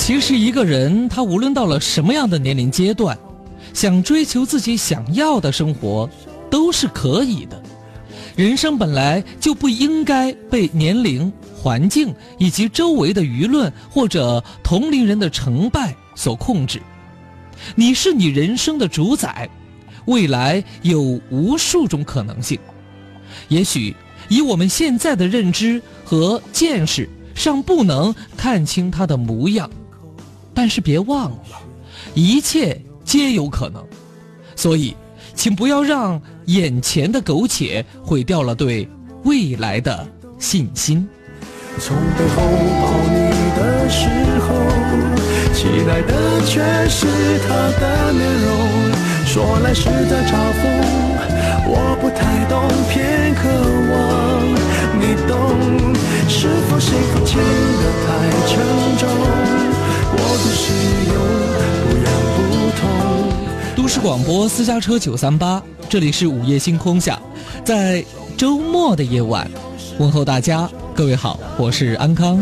其实一个人他无论到了什么样的年龄阶段，想追求自己想要的生活，都是可以的。人生本来就不应该被年龄、环境以及周围的舆论或者同龄人的成败所控制。你是你人生的主宰，未来有无数种可能性。也许以我们现在的认知和见识，尚不能看清他的模样，但是别忘了，一切皆有可能。所以，请不要让眼前的苟且毁掉了对未来的信心。从背后抱你的时候，期待的却是他的面容。说来是在嘲讽，我不太懂，偏渴望你懂。是否幸福轻得太沉重？都市广播私家车九三八，这里是午夜星空下，在周末的夜晚，问候大家，各位好，我是安康。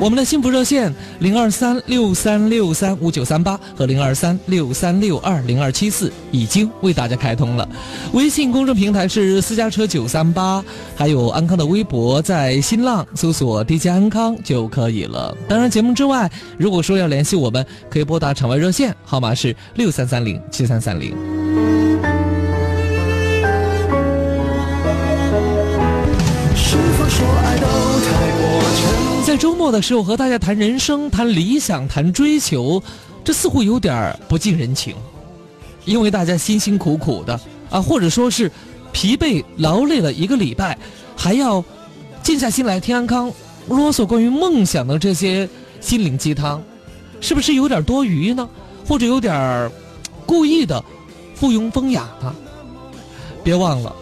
我们的幸福热线零二三六三六三五九三八和零二三六三六二零二七四已经为大家开通了，微信公众平台是私家车九三八，还有安康的微博，在新浪搜索 DJ 安康就可以了。当然，节目之外，如果说要联系我们，可以拨打场外热线，号码是六三三零七三三零。周末的时候和大家谈人生、谈理想、谈追求，这似乎有点不近人情，因为大家辛辛苦苦的啊，或者说是疲惫劳累了一个礼拜，还要静下心来听安康啰嗦关于梦想的这些心灵鸡汤，是不是有点多余呢？或者有点故意的附庸风雅呢？别忘了，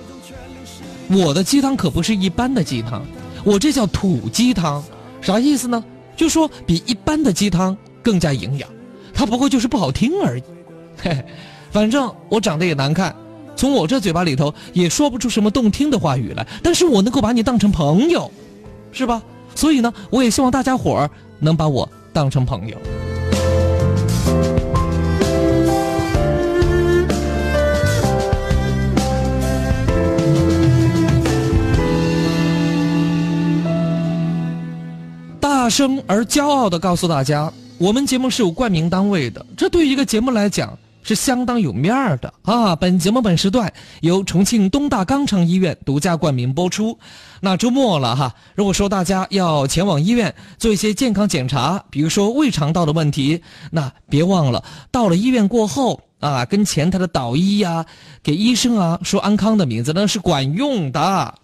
我的鸡汤可不是一般的鸡汤，我这叫土鸡汤。啥意思呢？就说比一般的鸡汤更加营养，它不过就是不好听而已。嘿嘿，反正我长得也难看，从我这嘴巴里头也说不出什么动听的话语来，但是我能够把你当成朋友，是吧？所以呢，我也希望大家伙儿能把我当成朋友。大声而骄傲地告诉大家，我们节目是有冠名单位的，这对于一个节目来讲是相当有面儿的啊！本节目本时段由重庆东大肛肠医院独家冠名播出。那周末了哈，如果说大家要前往医院做一些健康检查，比如说胃肠道的问题，那别忘了到了医院过后啊，跟前台的导医呀、给医生啊说安康的名字，那是管用的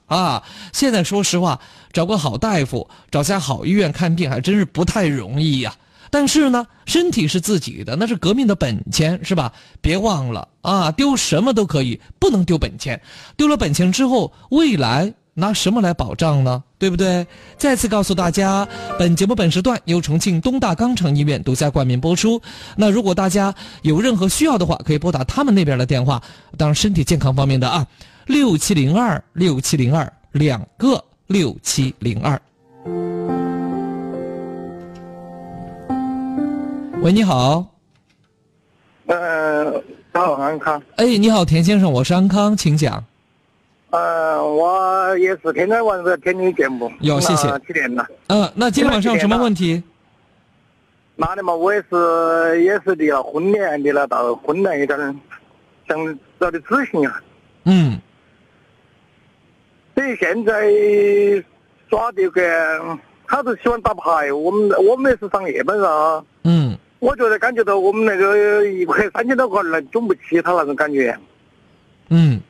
啊！现在说实话，找个好大夫，找家好医院看病还真是不太容易呀。但是呢，身体是自己的，那是革命的本钱，是吧？别忘了啊，丢什么都可以，不能丢本钱。丢了本钱之后，未来拿什么来保障呢？对不对？再次告诉大家，本节目本时段由重庆东大肛肠医院独家冠名播出。那如果大家有任何需要的话，可以拨打他们那边的电话。当然，身体健康方面的啊，六七零二六七零二两个六七零二。喂，你好。呃，好，安康。哎，你好，田先生，我是安康，请讲。呃，我也是天天晚上听你节目，有谢谢听了几年了。嗯、那今天晚上有什么问题？那的嘛，我也是也是离了婚的，离了到婚了有点儿想找点咨询啊。嗯所以现在耍这个，他是喜欢打牌，我们我们也是上夜班噻。嗯我觉得感觉到我们那个一个月三千多块儿，肿不起他那种感觉。嗯。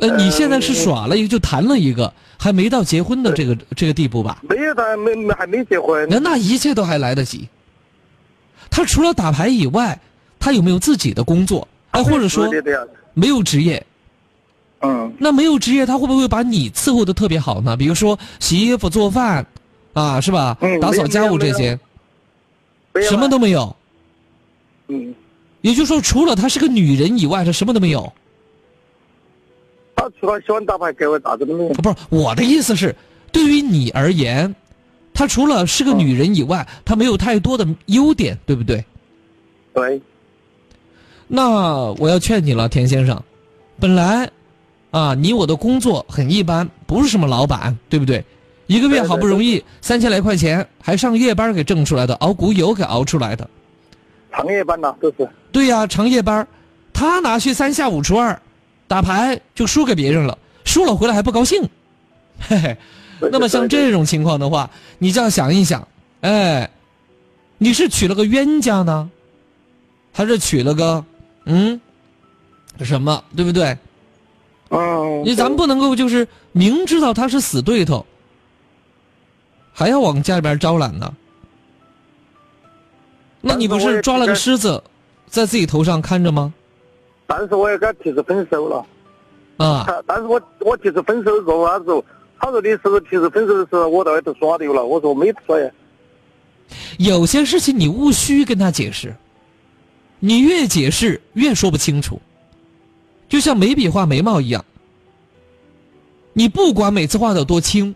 呃，你现在是耍了一个，就谈了一个，还没到结婚的这个这个地步吧？没有他没没还没结婚。那那一切都还来得及。他除了打牌以外，他有没有自己的工作？哎，或者说没有职业？嗯，那没有职业，他会不会把你伺候的特别好呢？比如说洗衣服、做饭，啊，是吧？嗯打扫家务这些，什么都没有。嗯。也就是说，除了她是个女人以外，她什么都没有。他除了喜欢打牌，给我啥子都没有。不是我的意思是，对于你而言，她除了是个女人以外，她没有太多的优点，对不对？对，那我要劝你了，田先生，本来，啊，你我的工作很一般，不是什么老板，对不对？一个月好不容易三千来块钱，还上夜班给挣出来的，熬股油给熬出来的。长夜班呐，都是。对呀、长夜班，他拿去三下五除二，打牌就输给别人了，输了回来还不高兴，嘿嘿。那么像这种情况的话，你就要想一想，哎，你是娶了个冤家呢，还是娶了个嗯什么，对不对？哦，你咱们不能够就是明知道他是死对头，还要往家里边招揽呢。那你不是抓了个狮子，在自己头上看着吗？但是我也跟他提出分手了。啊，他，但是我我提出分手过后，他说，他说你是不是提出分手的时候我在外头耍丢了？我说我没耍呀。有些事情你无需跟他解释，你越解释越说不清楚，就像眉笔画眉毛一样。你不管每次画的有多轻，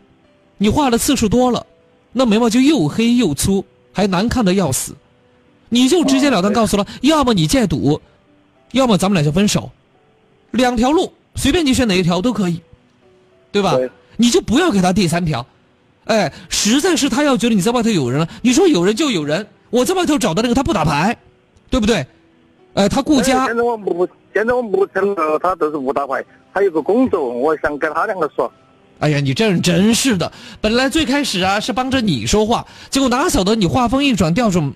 你画的次数多了，那眉毛就又黑又粗，还难看的要死。你就直截了当告诉了，要么你戒赌，要么咱们俩就分手，两条路，随便你选哪一条都可以，对吧？对你就不要给他第三条。哎，实在是他要觉得你在外头有人了，你说有人就有人，我在外头找的那个他不打牌，对不对？哎，他顾家现在我目现在我目前了，他都是不打牌，他有个工作，我想跟他两个说。哎呀，你这人真是的！本来最开始啊是帮着你说话，结果哪晓得你话锋一转，调转，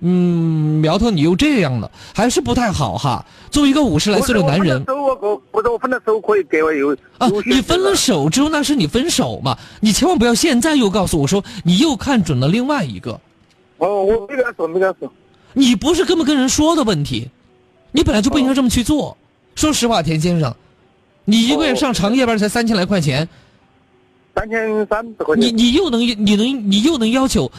嗯，苗头你又这样了，还是不太好哈。作为一个五十来岁的男人我我可不是我分了手可以给我有啊你分了手之后那是你分手嘛，你千万不要现在又告诉我说你又看准了另外一个，哦，我没跟他说，没跟他说。你不是跟不跟人说的问题，你本来就不应该这么去做。说实话，田先生，你一个月上长夜班才三千来块钱，三千三百块钱你。你又能你能你又能要求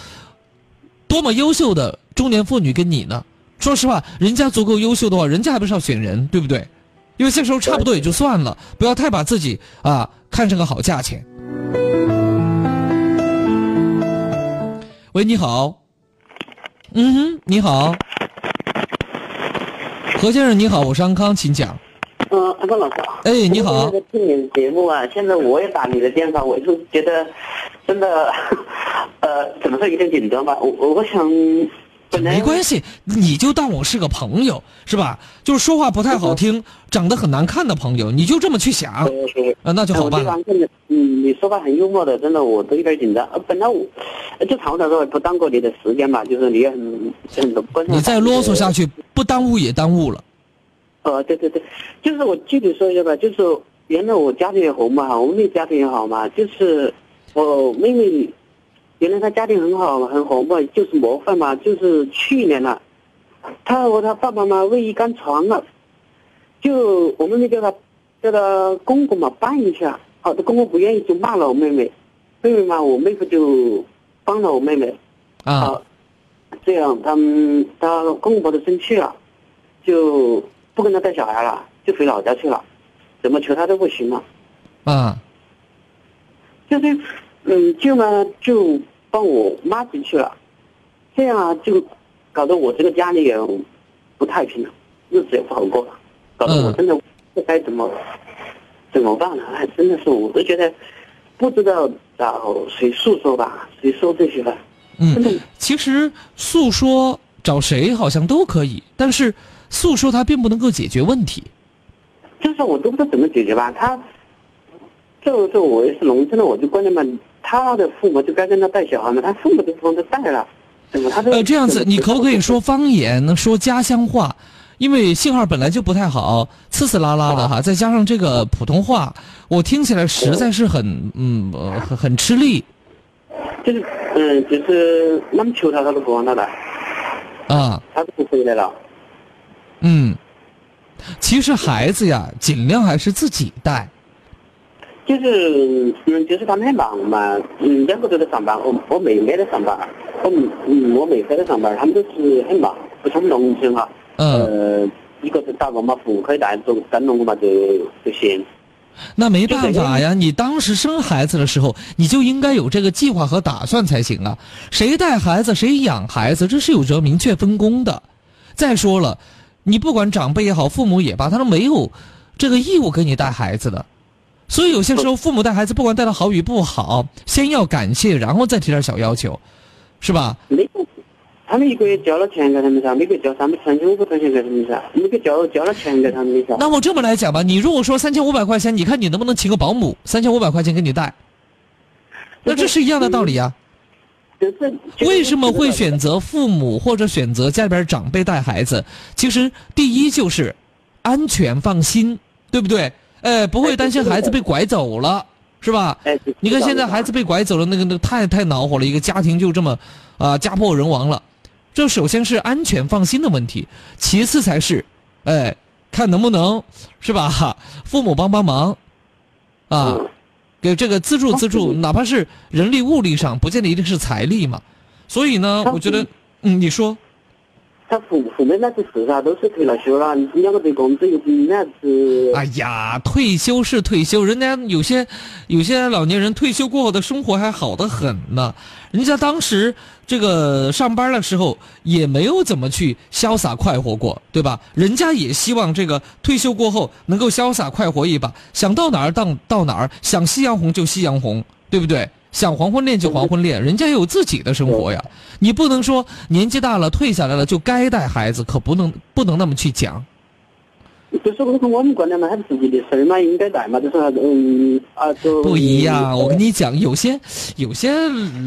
多么优秀的中年妇女跟你呢？说实话，人家足够优秀的话，人家还不是要选人，对不对？因为这时候差不多也就算了，不要太把自己啊看成个好价钱。喂，你好。嗯哼，你好，何先生，你好，我是安康，请讲。嗯，安康老师好。哎你好我在听你的节目啊，现在我也打你的电话，我就觉得真的，呃，怎么说有点紧张吧？我我我想，本来没关系，你就当我是个朋友，是吧？就是说话不太好听，长得很难看的朋友，你就这么去想，那就好办嗯，你说话很幽默的，真的我都有点紧张。呃，本来我呃就谈的时候不耽搁你的时间嘛，就是你也很很关心。你再啰嗦下去，不耽误也耽误了。呃，对对对，就是我具体说一下吧，就是原来我家庭也好嘛，我妹家庭也好嘛，就是我妹妹原来他家庭很好很好嘛，就是模范嘛，就是去年了，他和他爸爸妈妈为一张床了，就我妹妹叫他叫他公公嘛帮一下，好的公公不愿意就骂了我妹妹，妹妹嘛我妹夫就帮了我妹妹，啊，好，这样他们他公公婆婆生气了，就不跟他带小孩了，就回老家去了，怎么求他都不行了。啊，就是，嗯，舅妈就帮我妈进去了，这样啊，就搞得我这个家里也不太平了，日子也不好过了，搞得我嗯真的不该怎么、怎么办呢？哎，真的是我都觉得不知道找谁诉说吧，谁说这些吧，嗯，其实诉说找谁好像都可以，但是诉说它并不能够解决问题。就是我都不知道怎么解决吧。他，这这我也是农村的，我就关键嘛，他的父母就该跟他带小孩嘛，他父母都不帮他带了，怎么他都呃，这样子，你可不可以说方言，能说家乡话？因为信号本来就不太好，呲呲啦啦的哈，再加上这个普通话，我听起来实在是很嗯呃很很吃力就是嗯，就是那么求他，他都不让他来，啊。他都不回来了。嗯，其实孩子呀，尽量还是自己带。就是嗯，就是他们很忙嘛，嗯，两个都在上班，我我妹妹在上班，我嗯嗯我妹夫在上班，他们都是很忙，不像我们农村哈，嗯呃，一个是打工嘛，父母可以带，做干农嘛就就行。那没办法呀，你当时生孩子的时候，你就应该有这个计划和打算才行啊。谁带孩子，谁养孩子，这是有着明确分工的。再说了，你不管长辈也好，父母也罢，他都没有这个义务给你带孩子的。所以有些时候，父母带孩子，不管带的好与不好，先要感谢，然后再提点小要求，是吧？没有，他们一个月交了钱给他们噻，每个月交三百三千五百块钱给他们噻，每个月交交了钱给他们的噻。那我这么来讲吧，你如果说三千五百块钱，你看你能不能请个保姆，三千五百块钱给你带？那这是一样的道理啊。就是为什么会选择父母或者选择家里边长辈带孩子？其实第一就是安全放心，对不对？哎，不会担心孩子被拐走了，是吧？哎，你看现在孩子被拐走了，那个那个太太恼火了，一个家庭就这么啊家破人亡了。这首先是安全放心的问题，其次才是，哎，看能不能是吧？父母帮帮忙，啊，给这个资助资助，哪怕是人力物力上，不见得一定是财力嘛。所以呢，我觉得，嗯，你说。他父父母那是事噻，都是退了休了，你两个对工资又不那是。哎呀，退休是退休，人家有些有些老年人退休过后的生活还好得很呢。人家当时这个上班的时候也没有怎么去潇洒快活过，对吧？人家也希望这个退休过后能够潇洒快活一把，想到哪儿到到哪儿，想夕阳红就夕阳红，对不对？想黄昏恋就黄昏恋，人家有自己的生活呀。你不能说年纪大了退下来了就该带孩子，可不能不能那么去讲。就是我我们观念嘛，还是自己的事儿嘛，应该带嘛，就是嗯啊，就不一样。我跟你讲，有些有些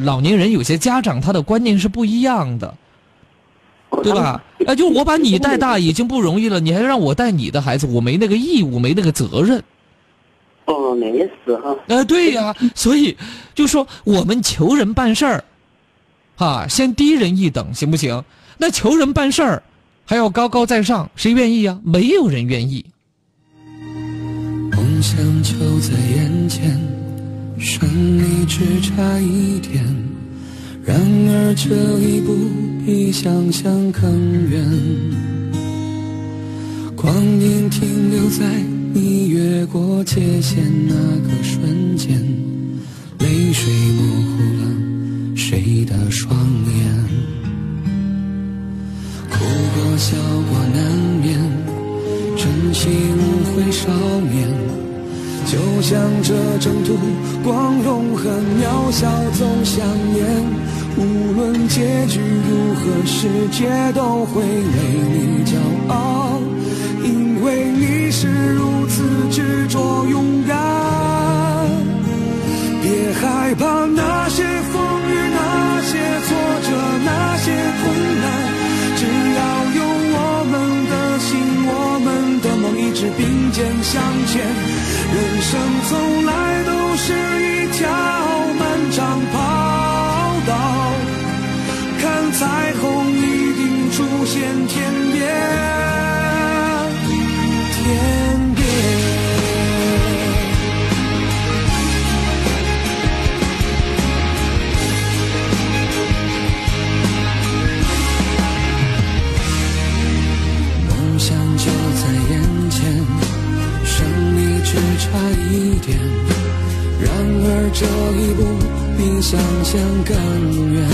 老年人，有些家长他的观念是不一样的，对吧？哎，就我把你带大已经不容易了，你还让我带你的孩子，我没那个义务，没那个责任。哦，那也是哈。呃，对呀，所以就说我们求人办事儿，哈，先低人一等，行不行？那求人办事儿还要高高在上，谁愿意啊？没有人愿意。梦想就在眼前，胜利只差一点。然而这一步比想象更远，光阴停留在。你越过界限那个瞬间，泪水模糊了谁的双眼？哭过笑过难免，珍惜无悔少年。就像这征途光荣和渺小总相连，无论结局如何，世界都会为你骄傲。为你是如此执着勇敢，别害怕那些风雨、那些挫折、那些困难，只要有我们的心、我们的梦一直并肩向前。人生从来都是一条这一步比想象更远，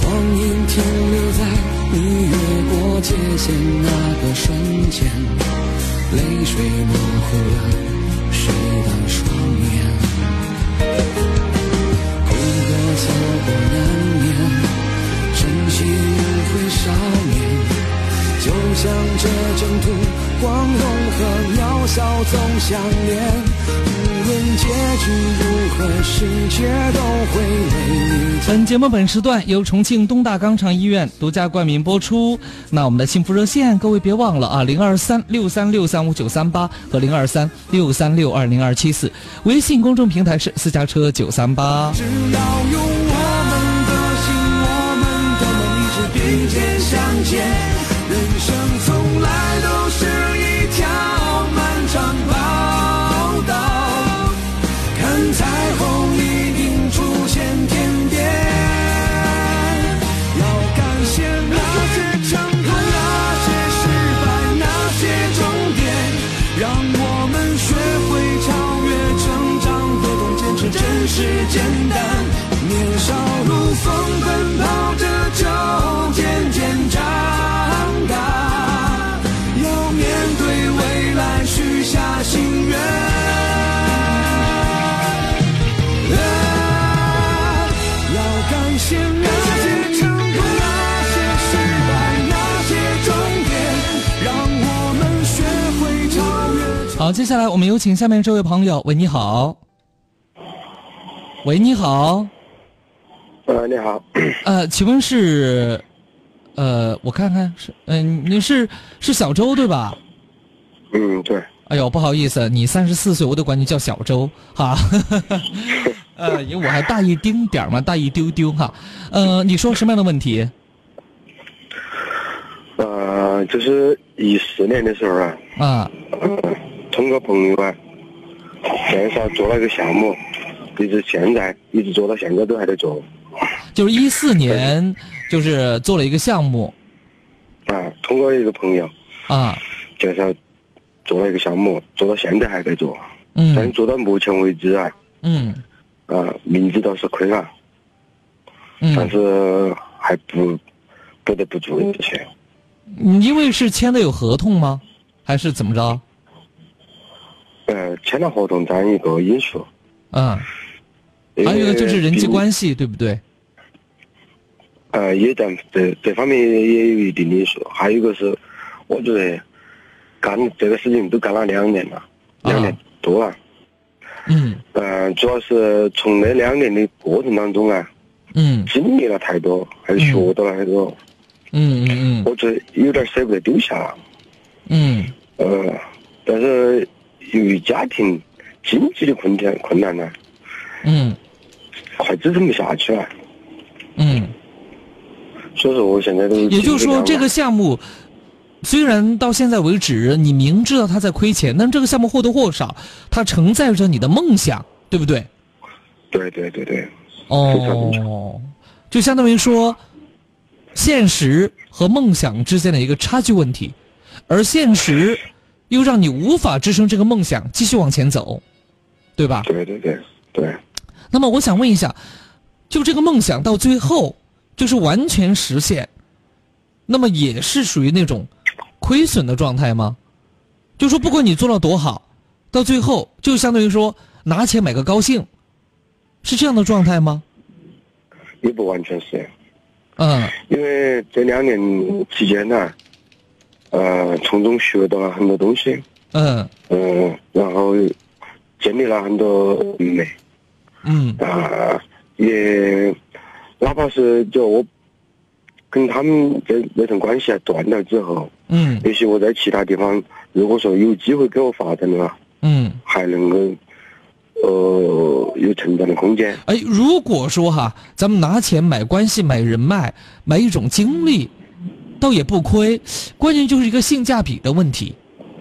光阴停留在。你越过界限那个瞬间，泪水模糊了谁的双眼？哭过笑过难免，珍惜无悔少。就像这征途，光荣和渺小总相连。无论结局如何，世界都会为你。本节目本时段由重庆东大肛肠医院独家冠名播出。那我们的幸福热线，各位别忘了啊，零二三六三六三五九三八和零二三六三六二零二七四。微信公众平台是私家车九三八。只要用我们的心，我们的梦一直并肩向前。好，接下来我们有请下面这位朋友。喂，你好。喂，你好。呃，你好，呃，请问是，呃，我看看是，嗯、你是是小周对吧？嗯，对，哎呦，不好意思，你三十四岁，我得管你叫小周哈。呃，因为我还大一丁点儿嘛，大一丢丢哈。呃，你说什么样的问题？呃，就是一四年的时候啊，啊，呃，通过朋友啊，介绍做了一个项目，一直现在一直做到现在都还在做。就是一四年，就是做了一个项目啊，通过一个朋友啊，介绍做了一个项目，做到现在还在做，嗯但做到目前为止啊，嗯啊，名字倒是亏了，嗯但嗯，是还不不得不做这些。你因为是签的有合同吗？还是怎么着？呃，签了合同占一个因素，嗯，还有一个就是人际关系，对不对？呃，也在这这方面也有一定的因素。还有一个是，我觉得干这个事情都干了两年了，两年多了。嗯。呃，主要是从那两年的过程当中啊，嗯。经历了太多，还有学到了太多，嗯。嗯嗯我觉得有点舍不得丢下了。嗯。呃，但是由于家庭经济的困难困难呢，嗯。快支撑不下去了。嗯，所以说我现在都也就是说，这个项目虽然到现在为止你明知道他在亏钱，但这个项目或多或少它承载着你的梦想，对不对？对对对对，哦，就相当于说，现实和梦想之间的一个差距问题，而现实又让你无法支撑这个梦想继续往前走，对吧？对对对对。那么我想问一下，就这个梦想到最后就是完全实现，那么也是属于那种亏损的状态吗？就说不管你做到多好，到最后就相当于说拿钱买个高兴，是这样的状态吗？也不完全是，嗯因为这两年期间呢，呃，从中学到了很多东西，嗯。嗯、然后建立了很多人脉，嗯。啊、也哪怕是就我跟他们这那层关系啊断了之后，嗯。也许我在其他地方，如果说有机会给我发展的话，嗯。还能够呃有成长的空间。哎，如果说哈，咱们拿钱买关系、买人脉、买一种经历，倒也不亏。关键就是一个性价比的问题，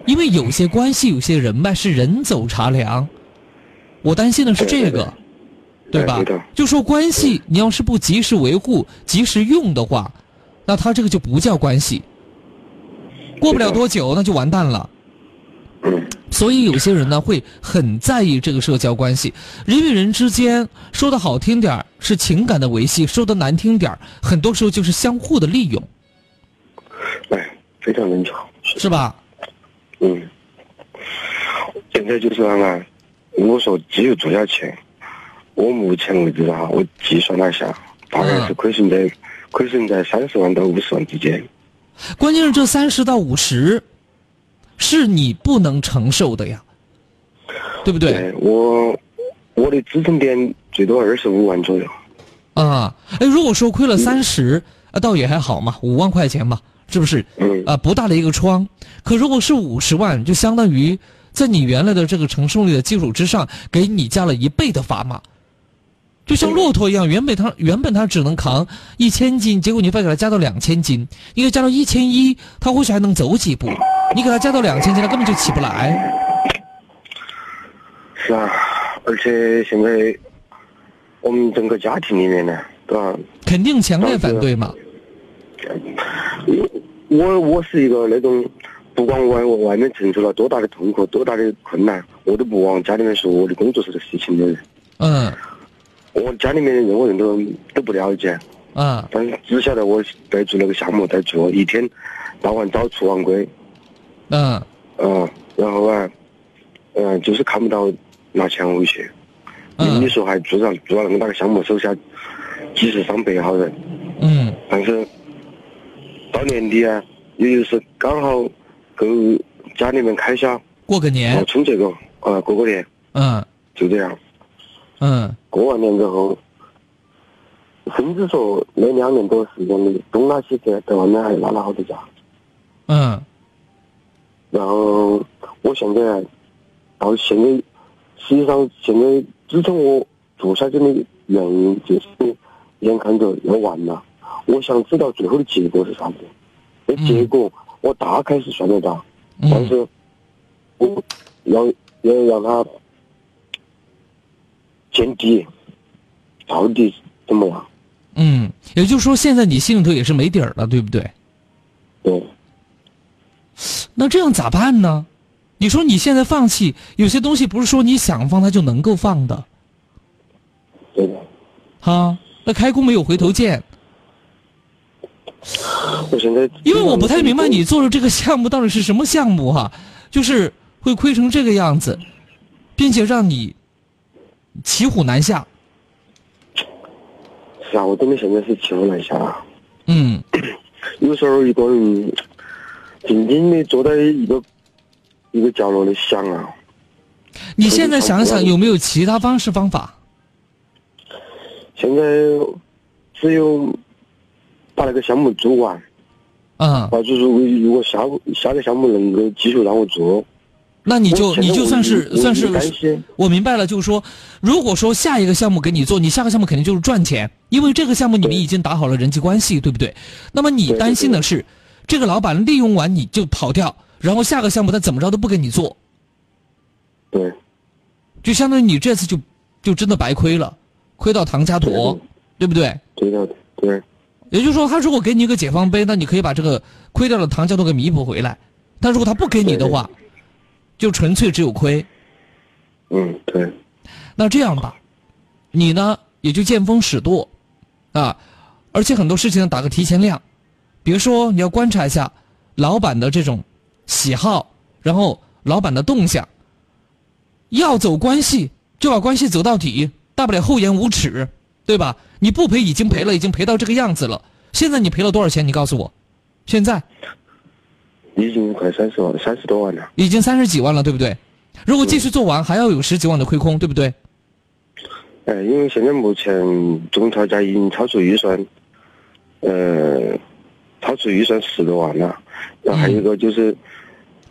因为有些关系、有些人脉是人走茶凉。我担心的是这个，对吧？就说关系，你要是不及时维护、及时用的话，那他这个就不叫关系。过不了多久，那就完蛋了。嗯，所以有些人呢会很在意这个社交关系，人与人之间说的好听点儿是情感的维系，说的难听点儿，很多时候就是相互的利用，哎，非常正常。是吧？嗯，现在就是啊，我说只有做下去，我目前为止哈，我计算了一下，大概是亏损在亏损在三十万到五十万之间。关键是这三十到五十，是你不能承受的呀，对不对？对我我的支撑点最多二十五万左右。啊，哎，如果说亏了三十，啊，倒也还好嘛，五万块钱嘛，是不是？嗯啊，不大的一个窗。可如果是五十万，就相当于在你原来的这个承受力的基础之上，给你加了一倍的砝码。就像骆驼一样，原本它原本它只能扛一千斤，结果你再给它加到两千斤，你给它加到一千一，它或许还能走几步。你给它加到两千斤，它根本就起不来。是啊，而且现在我们整个家庭里面呢，对吧？肯定强烈反对嘛。我我是一个那种，不管我我外面承受了多大的痛苦、多大的困难，我都不往家里面说我的工作室的事情的人。嗯我家里面的任何人都都不了解，啊但是只晓得我在做那个项目，在做，一天到晚早出晚归，嗯嗯，然后啊，嗯，就是看不到拿钱回去。你嗯你说还做上做了那么大个项目，手下几十上百号人，嗯但是到年底啊，也就是刚好够家里面开销，过个年，冲这个，呃，过个年。嗯。就这样。嗯。过完年之后，甚至说那两年多时间里，东拉西扯，在外面还拉了好多家。嗯。然后我现在到现在，实际上现在支撑我做下去的原因就是眼看着要完了，我想知道最后的结果是啥子。那结果我大概是算得到，但嗯是我要要让他见底，到底怎么样？嗯，也就是说，现在你心里头也是没底儿了，对不对？对，那这样咋办呢？你说你现在放弃，有些东西不是说你想放它就能够放的，对的。哈。那开弓没有回头箭，我现在因为我不太明白你做的这个项目到底是什么项目哈，就是会亏成这个样子，并且让你骑虎难下。是啊，我真的现在是骑虎难下啊。嗯有时候一个人静静的坐在一个一个角落里想啊，你现在想想有没有其他方式方法？现在只有把那个项目做完，嗯、啊，就是如果如果下下个项目能够继续让我做，那你就你就算是算是我明白了，就是说，如果说下一个项目给你做，你下个项目肯定就是赚钱，因为这个项目你们已经打好了人际关系，对不对？那么你担心的是，这个老板利用完你就跑掉，然后下个项目他怎么着都不给你做，对。就相当于你这次就就真的白亏了，亏到唐家沱，对不对？对的对，也就是说，他如果给你一个解放碑，那你可以把这个亏掉的唐家都给弥补回来；但如果他不给你的话，就纯粹只有亏。嗯对，那这样吧，你呢也就见风使舵，啊，而且很多事情呢打个提前量，比如说你要观察一下老板的这种喜好，然后老板的动向。要走关系就把关系走到底，大不了厚颜无耻，对吧？你不赔已经赔了，已经赔到这个样子了。现在你赔了多少钱？你告诉我，现在已经快三十万，三十多万了。已经三十几万了，对不对？如果继续做完，还要有十几万的亏空，对不对？哎，因为现在目前总差价已经超出预算，呃，超出预算十多万了。然后还有一个就是，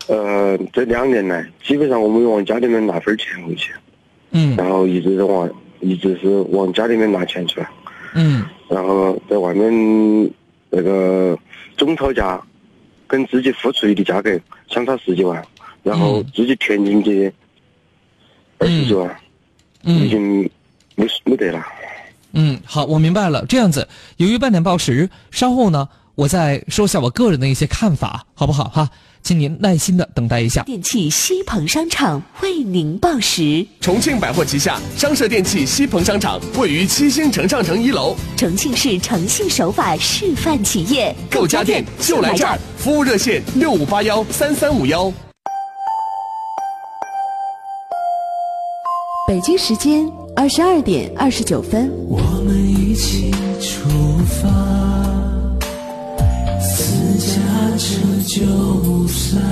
呃，这两年来，基本上我们往家里面拿分钱回去，嗯然后一直是往，一直是往家里面拿钱出来，嗯然后在外面那个总超价跟自己付出的价格相差十几万，然后嗯自己填进去二十几万，已嗯经没没得了。嗯，好，我明白了。这样子，由于半点报时，稍后呢，我再说下我个人的一些看法，好不好哈？请您耐心的等待一下。电器西鹏商场为您报时。重庆百货旗下商社电器西鹏商场位于七星城上城一楼，重庆市诚信守法示范企业，购家电就来这儿，服务热线六五八幺三三五幺。北京时间二十二点二十九分。我们一起车九三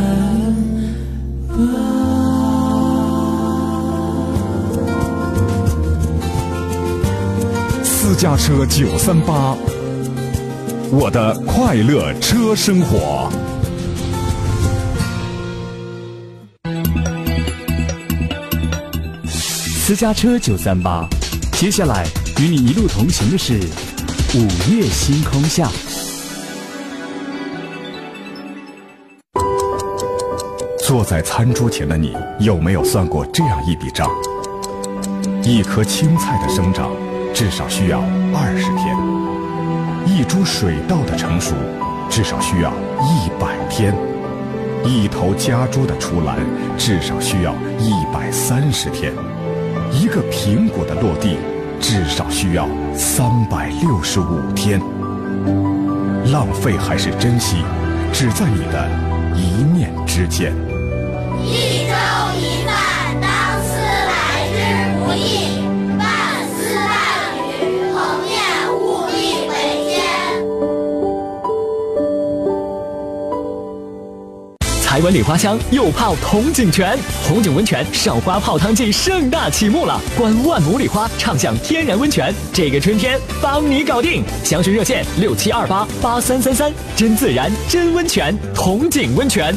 私家车九三八，我的快乐车生活。私家车九三八，接下来与你一路同行的是午夜星空下。坐在餐桌前的你，有没有算过这样一笔账？一颗青菜的生长至少需要二十天，一株水稻的成熟至少需要一百天，一头家猪的出栏至少需要一百三十天，一个苹果的落地至少。需要三百六十五天。浪费还是珍惜，只在你的一念之间。一粥一饭，当思来之不易；半丝半缕，鸿雁务必为先。台湾礼花香又泡铜井泉，铜井温泉赏花泡汤季盛大启幕了！观万亩礼花，畅享天然温泉，这个春天帮你搞定！详询热线六七二八八三三三，真自然真温泉，铜井温泉。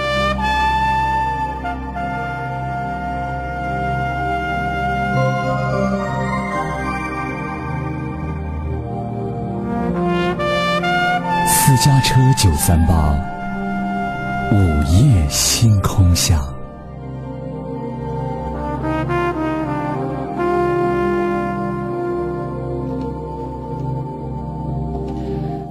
家车九三八，午夜星空下。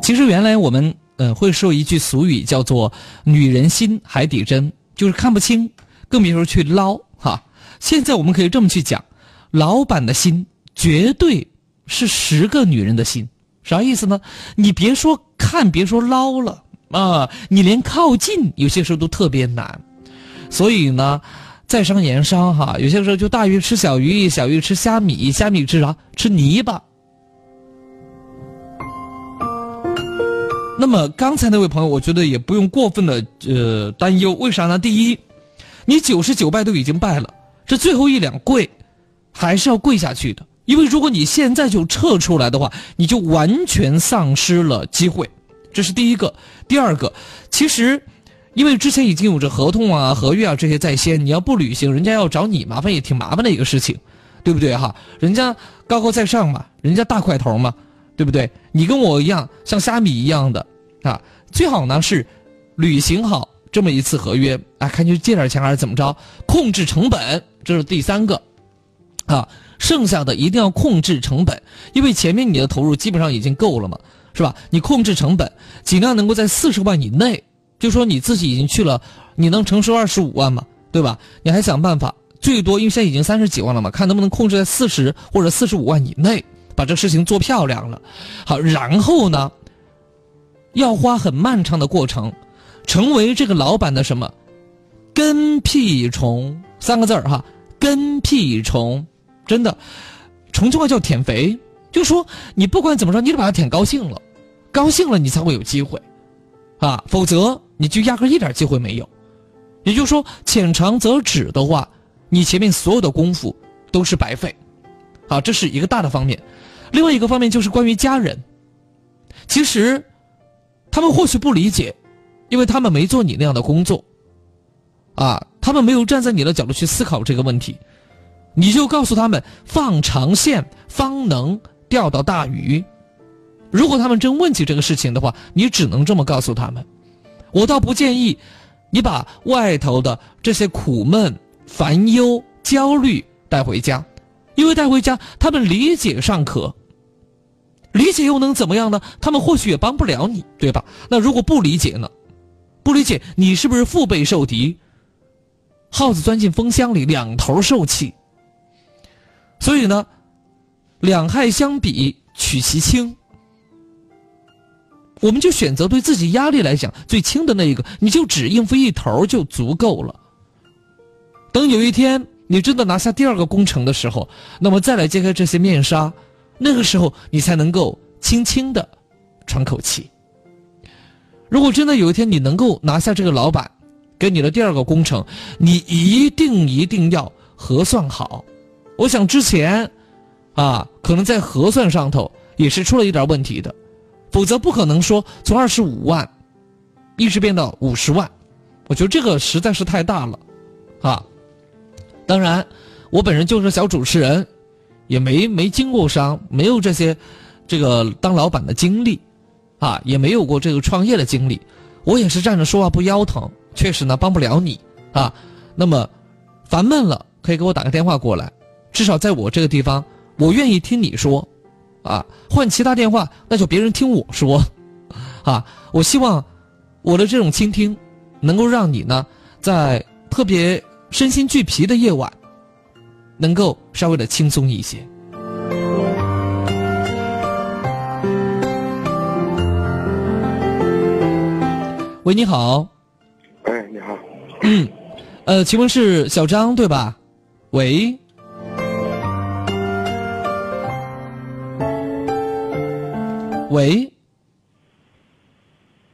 其实原来我们呃会说一句俗语叫做“女人心海底针”，就是看不清，更别说去捞哈。现在我们可以这么去讲，老板的心绝对是十个女人的心，啥意思呢？你别说看，别说捞了啊，你连靠近有些时候都特别难。所以呢，在商言商哈，有些时候就大鱼吃小鱼，小鱼吃虾米，虾米吃啥？吃泥巴。那么刚才那位朋友，我觉得也不用过分的呃担忧，为啥呢？第一，你九十九拜都已经拜了，这最后一两跪，还是要跪下去的，因为如果你现在就撤出来的话，你就完全丧失了机会，这是第一个。第二个，其实，因为之前已经有着合同啊、合约啊这些在先，你要不履行，人家要找你麻烦也挺麻烦的一个事情，对不对哈？人家高高在上嘛，人家大块头嘛，对不对？你跟我一样，像虾米一样的。啊，最好呢是履行好这么一次合约啊，看去借点钱还是怎么着，控制成本，这是第三个，啊，剩下的一定要控制成本，因为前面你的投入基本上已经够了嘛，是吧？你控制成本，尽量能够在四十万以内，就说你自己已经去了，你能承受二十五万嘛，对吧？你还想办法，最多因为现在已经三十几万了嘛，看能不能控制在四十或者四十五万以内，把这事情做漂亮了。好，然后呢？要花很漫长的过程，成为这个老板的什么跟屁虫三个字儿哈，跟屁虫，真的，重庆话叫舔肥，就说你不管怎么着，你得把他舔高兴了，高兴了你才会有机会，啊，否则你就压根一点机会没有。也就是说，浅尝辄止的话，你前面所有的功夫都是白费，啊，这是一个大的方面。另外一个方面就是关于家人，其实。他们或许不理解，因为他们没做你那样的工作，啊，他们没有站在你的角度去思考这个问题，你就告诉他们放长线方能钓到大鱼。如果他们真问起这个事情的话，你只能这么告诉他们。我倒不建议你把外头的这些苦闷、烦忧、焦虑带回家，因为带回家他们理解尚可。理解又能怎么样呢？他们或许也帮不了你，对吧？那如果不理解呢？不理解，你是不是腹背受敌？耗子钻进风箱里，两头受气。所以呢，两害相比，取其轻。我们就选择对自己压力来讲最轻的那一个，你就只应付一头就足够了。等有一天你真的拿下第二个工程的时候，那么再来揭开这些面纱。那个时候，你才能够轻轻的喘口气。如果真的有一天你能够拿下这个老板给你的第二个工程，你一定一定要核算好。我想之前，啊，可能在核算上头也是出了一点问题的，否则不可能说从二十五万一直变到五十万。我觉得这个实在是太大了，啊。当然，我本人就是小主持人，也没没经过商，没有这些这个当老板的经历，啊，也没有过这个创业的经历。我也是站着说话不腰疼，确实呢帮不了你啊。那么烦闷了，可以给我打个电话过来，至少在我这个地方，我愿意听你说，啊，换其他电话那就别人听我说，啊，我希望我的这种倾听，能够让你呢在特别身心俱疲的夜晚，能够稍微的轻松一些。喂，你好。哎，你好。嗯，呃，请问是小张对吧？喂。喂。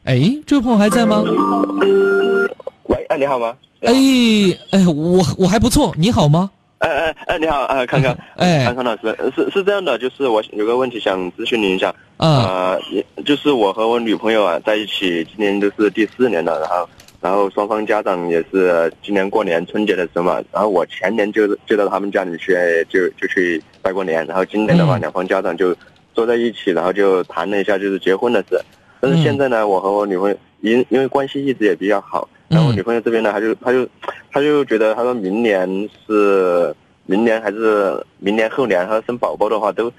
哎，这位朋友还在吗？喂，哎，你好吗？哎哎，我我还不错，你好吗？哎哎哎，你好，啊，康康，哎，康康老师，是是这样的，就是我有个问题想咨询您一下，啊呃，就是我和我女朋友啊在一起，今年都是第四年了，然后然后双方家长也是今年过年春节的时候嘛，然后我前年就就到他们家里去就就去拜过年，然后今年的话，嗯两方家长就坐在一起，然后就谈了一下就是结婚的事，但是现在呢，我和我女朋友因因为关系一直也比较好，然后我女朋友这边呢，她就她就她就觉得，她说明年是明年还是明年后年，她说生宝宝的话都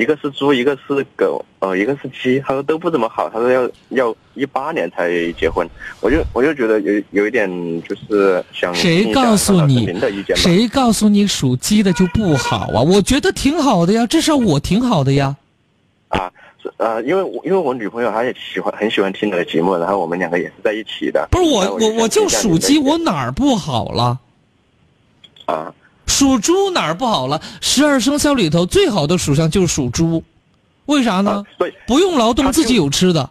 一个是猪，一个是狗，呃，一个是鸡，他说都不怎么好，他说要要一八年才结婚，我就我就觉得有有一点就是想谁告诉你谁告诉你属鸡的就不好啊？我觉得挺好的呀，至少我挺好的呀。啊，是呃，因为我因为我女朋友她也喜欢很喜欢听你的节目，然后我们两个也是在一起的。不是我我我就属鸡，我哪儿不好了？啊，属猪哪儿不好了？十二生肖里头最好的属相就是属猪，为啥呢？对不用劳动，自己有吃的。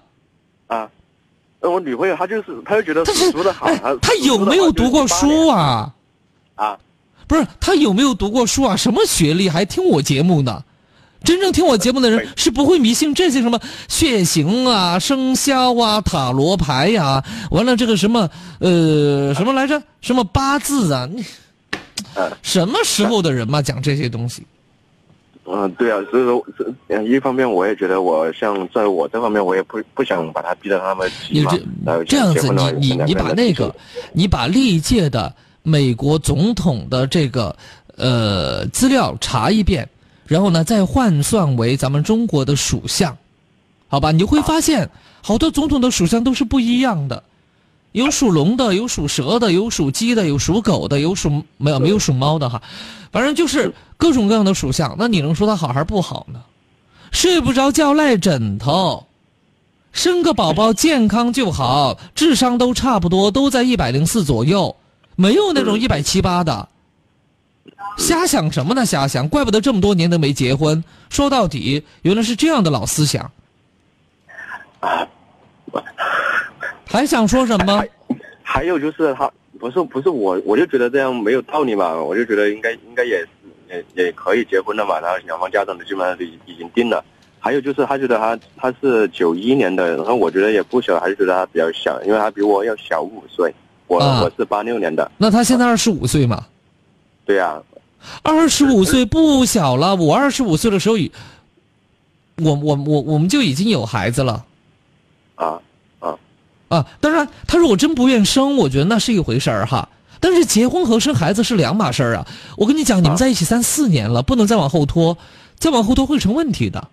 啊，那我女朋友她就是她就觉得属猪的好，她他有没有读过书啊？啊？不是，他有没有读过书啊？什么学历还听我节目呢？真正听我节目的人是不会迷信这些什么血型啊、生肖啊、塔罗牌呀、完了这个什么呃什么来着？什么八字啊？你 什么时候的人嘛讲这些东西？嗯，对啊，所以说，一方面我也觉得我像在我这方面，我也不不想把他逼得那么急嘛。然后这样子，你你你把那个，你把历届的美国总统的这个呃资料查一遍，然后呢再换算为咱们中国的属相，好吧？你会发现好多总统的属相都是不一样的，有属龙的，有属蛇的，有属鸡的，有属狗的，有属没有没有属猫的哈，反正就是各种各样的属相。那你能说它好还是不好呢？睡不着觉赖枕头。生个宝宝健康就好，智商都差不多，都在一百零四左右，没有那种一百七八的。瞎想什么呢？瞎想，怪不得这么多年都没结婚。说到底，原来是这样的老思想。还想说什么？还有就是他不是不是我，我就觉得这样没有道理嘛，我就觉得应该应该也也也可以结婚了嘛，然后两方家长都基本上都已已经定了。还有就是他觉得他他是九一年的，然后我觉得也不小，还是觉得他比较小，因为他比我要小五岁，我、啊我是八六年的，那他现在二十五岁嘛？对呀、二十五岁不小了。我二十五岁的时候已，我我我我们就已经有孩子了。啊啊啊！当然，他如果真不愿生，我觉得那是一回事儿哈。但是结婚和生孩子是两码事儿啊！我跟你讲，你们在一起三四年了，不能再往后拖，再往后拖会成问题的。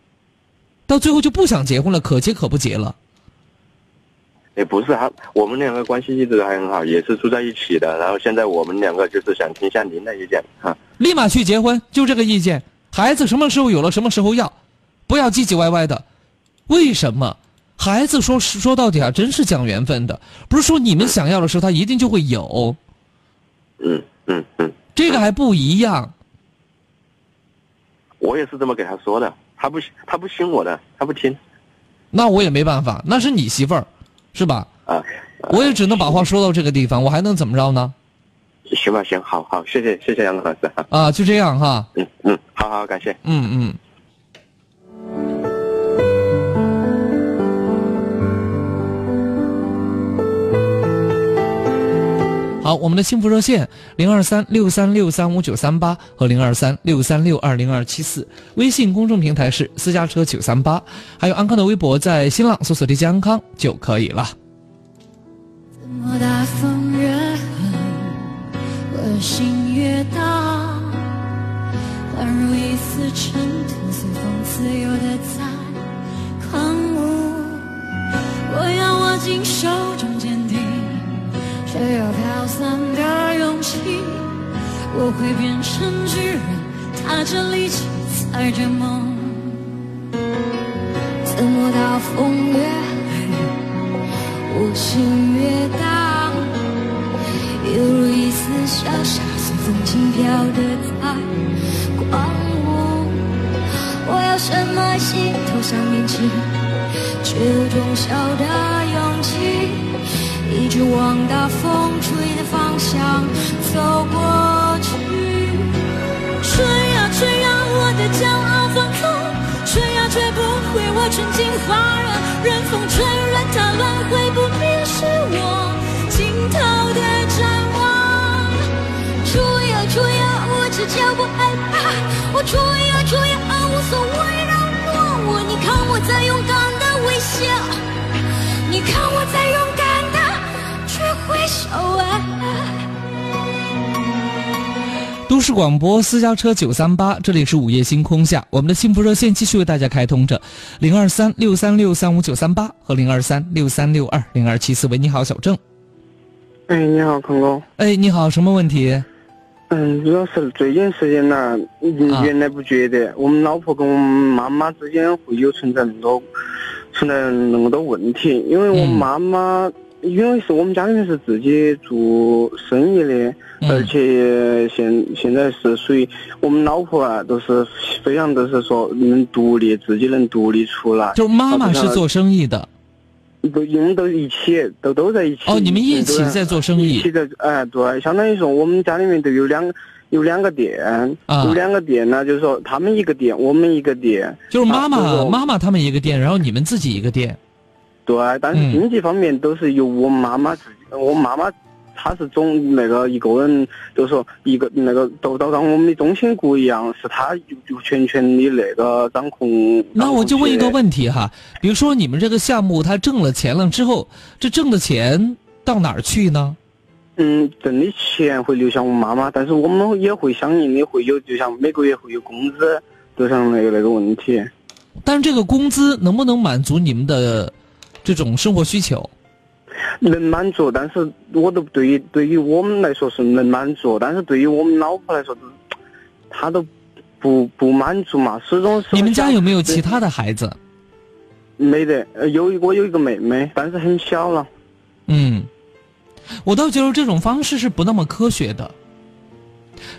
到最后就不想结婚了，可结可不结了。也不是他，我们两个关系一直还很好，也是住在一起的。然后现在我们两个就是想听一下您的意见哈。立马去结婚，就这个意见。孩子什么时候有了，什么时候要，不要唧唧歪歪的。为什么？孩子说说到底啊，真是讲缘分的，不是说你们想要的时候他一定就会有。嗯嗯嗯，这个还不一样。我也是这么给他说的，他不他不听我的，他不听。那我也没办法，那是你媳妇儿，是吧？啊，我也只能把话说到这个地方，我还能怎么着呢？行吧，行，好好，谢谢谢谢杨老师啊。啊，就这样哈。嗯嗯，好好，感谢。嗯嗯。好，我们的幸福热线零二三六三六三五九三八和零二三六三六二零二七四，微信公众平台是私家车九三八，还有安康的微博，在新浪搜索 DJ 安康就可以了。怎么大风越狠，我心越大，宛如一丝尘土，随风自由的在狂舞。我要握紧手中坚定，却又飘散的勇气。我会变成巨人，踏着力气，踩着梦。怎么大风越狠，我心越大，犹如一丝小沙，随风轻飘的在狂舞。我要深埋心头上面气，却有种小的勇气，一直往大风吹的方向走过去。吹呀吹呀，我的骄傲放空，吹呀吹不回我纯净花热，任风吹，任它乱，会不灭是我尽头的展望。吹呀吹呀，我只叫不害怕，我吹呀吹呀，无所谓让落我。你看我在勇敢微笑，你看我在勇敢的去挥手啊。都市广播私家车九三八，这里是午夜星空下，我们的幸福热线继续为大家开通着，零二三六三六三五九三八和零二三六三六二零二七四。喂，你好，小郑。哎，你好，康哥。哎，你好，什么问题？嗯，主要是最近时间呢，啊原来不觉得我们老婆跟我们妈妈之间会有存在那么多存在那么多问题，因为我妈妈妈，因为是我们家里面是自己做生意的，嗯。而且现现在是属于我们老婆啊，都是非常都是说能独立，自己能独立出来。就是妈妈是做生意的，都你们都一起，都都在一起。哦你们一起在做生意一起在哎，对，相当于说我们家里面都有两有两个店，啊有两个店呢，就是说他们一个店，我们一个店。就是妈妈、妈妈他们一个店，然后你们自己一个店。对，但嗯是经济方面都是由我妈妈自己，我妈妈她是总那个一个人，就是说一个那个都都当我们的中心骨一样，是他就就全权的那个掌控。那我就问一个。问题哈，比如说你们这个项目他挣了钱了之后，这挣的钱到哪儿去呢？嗯，挣的钱会流向我妈妈，但是我们也会相应的会有，就像每个月会有工资，就像那个那个问题。但是这个工资能不能满足你们的这种生活需求？能满足，但是我都对于对于我们来说是能满足，但是对于我们老婆来说，她都不不满足嘛，始终是。你们家有没有其他的孩子？没得，呃有一我有一个妹妹，但是很小了。嗯，我倒觉得这种方式是不那么科学的，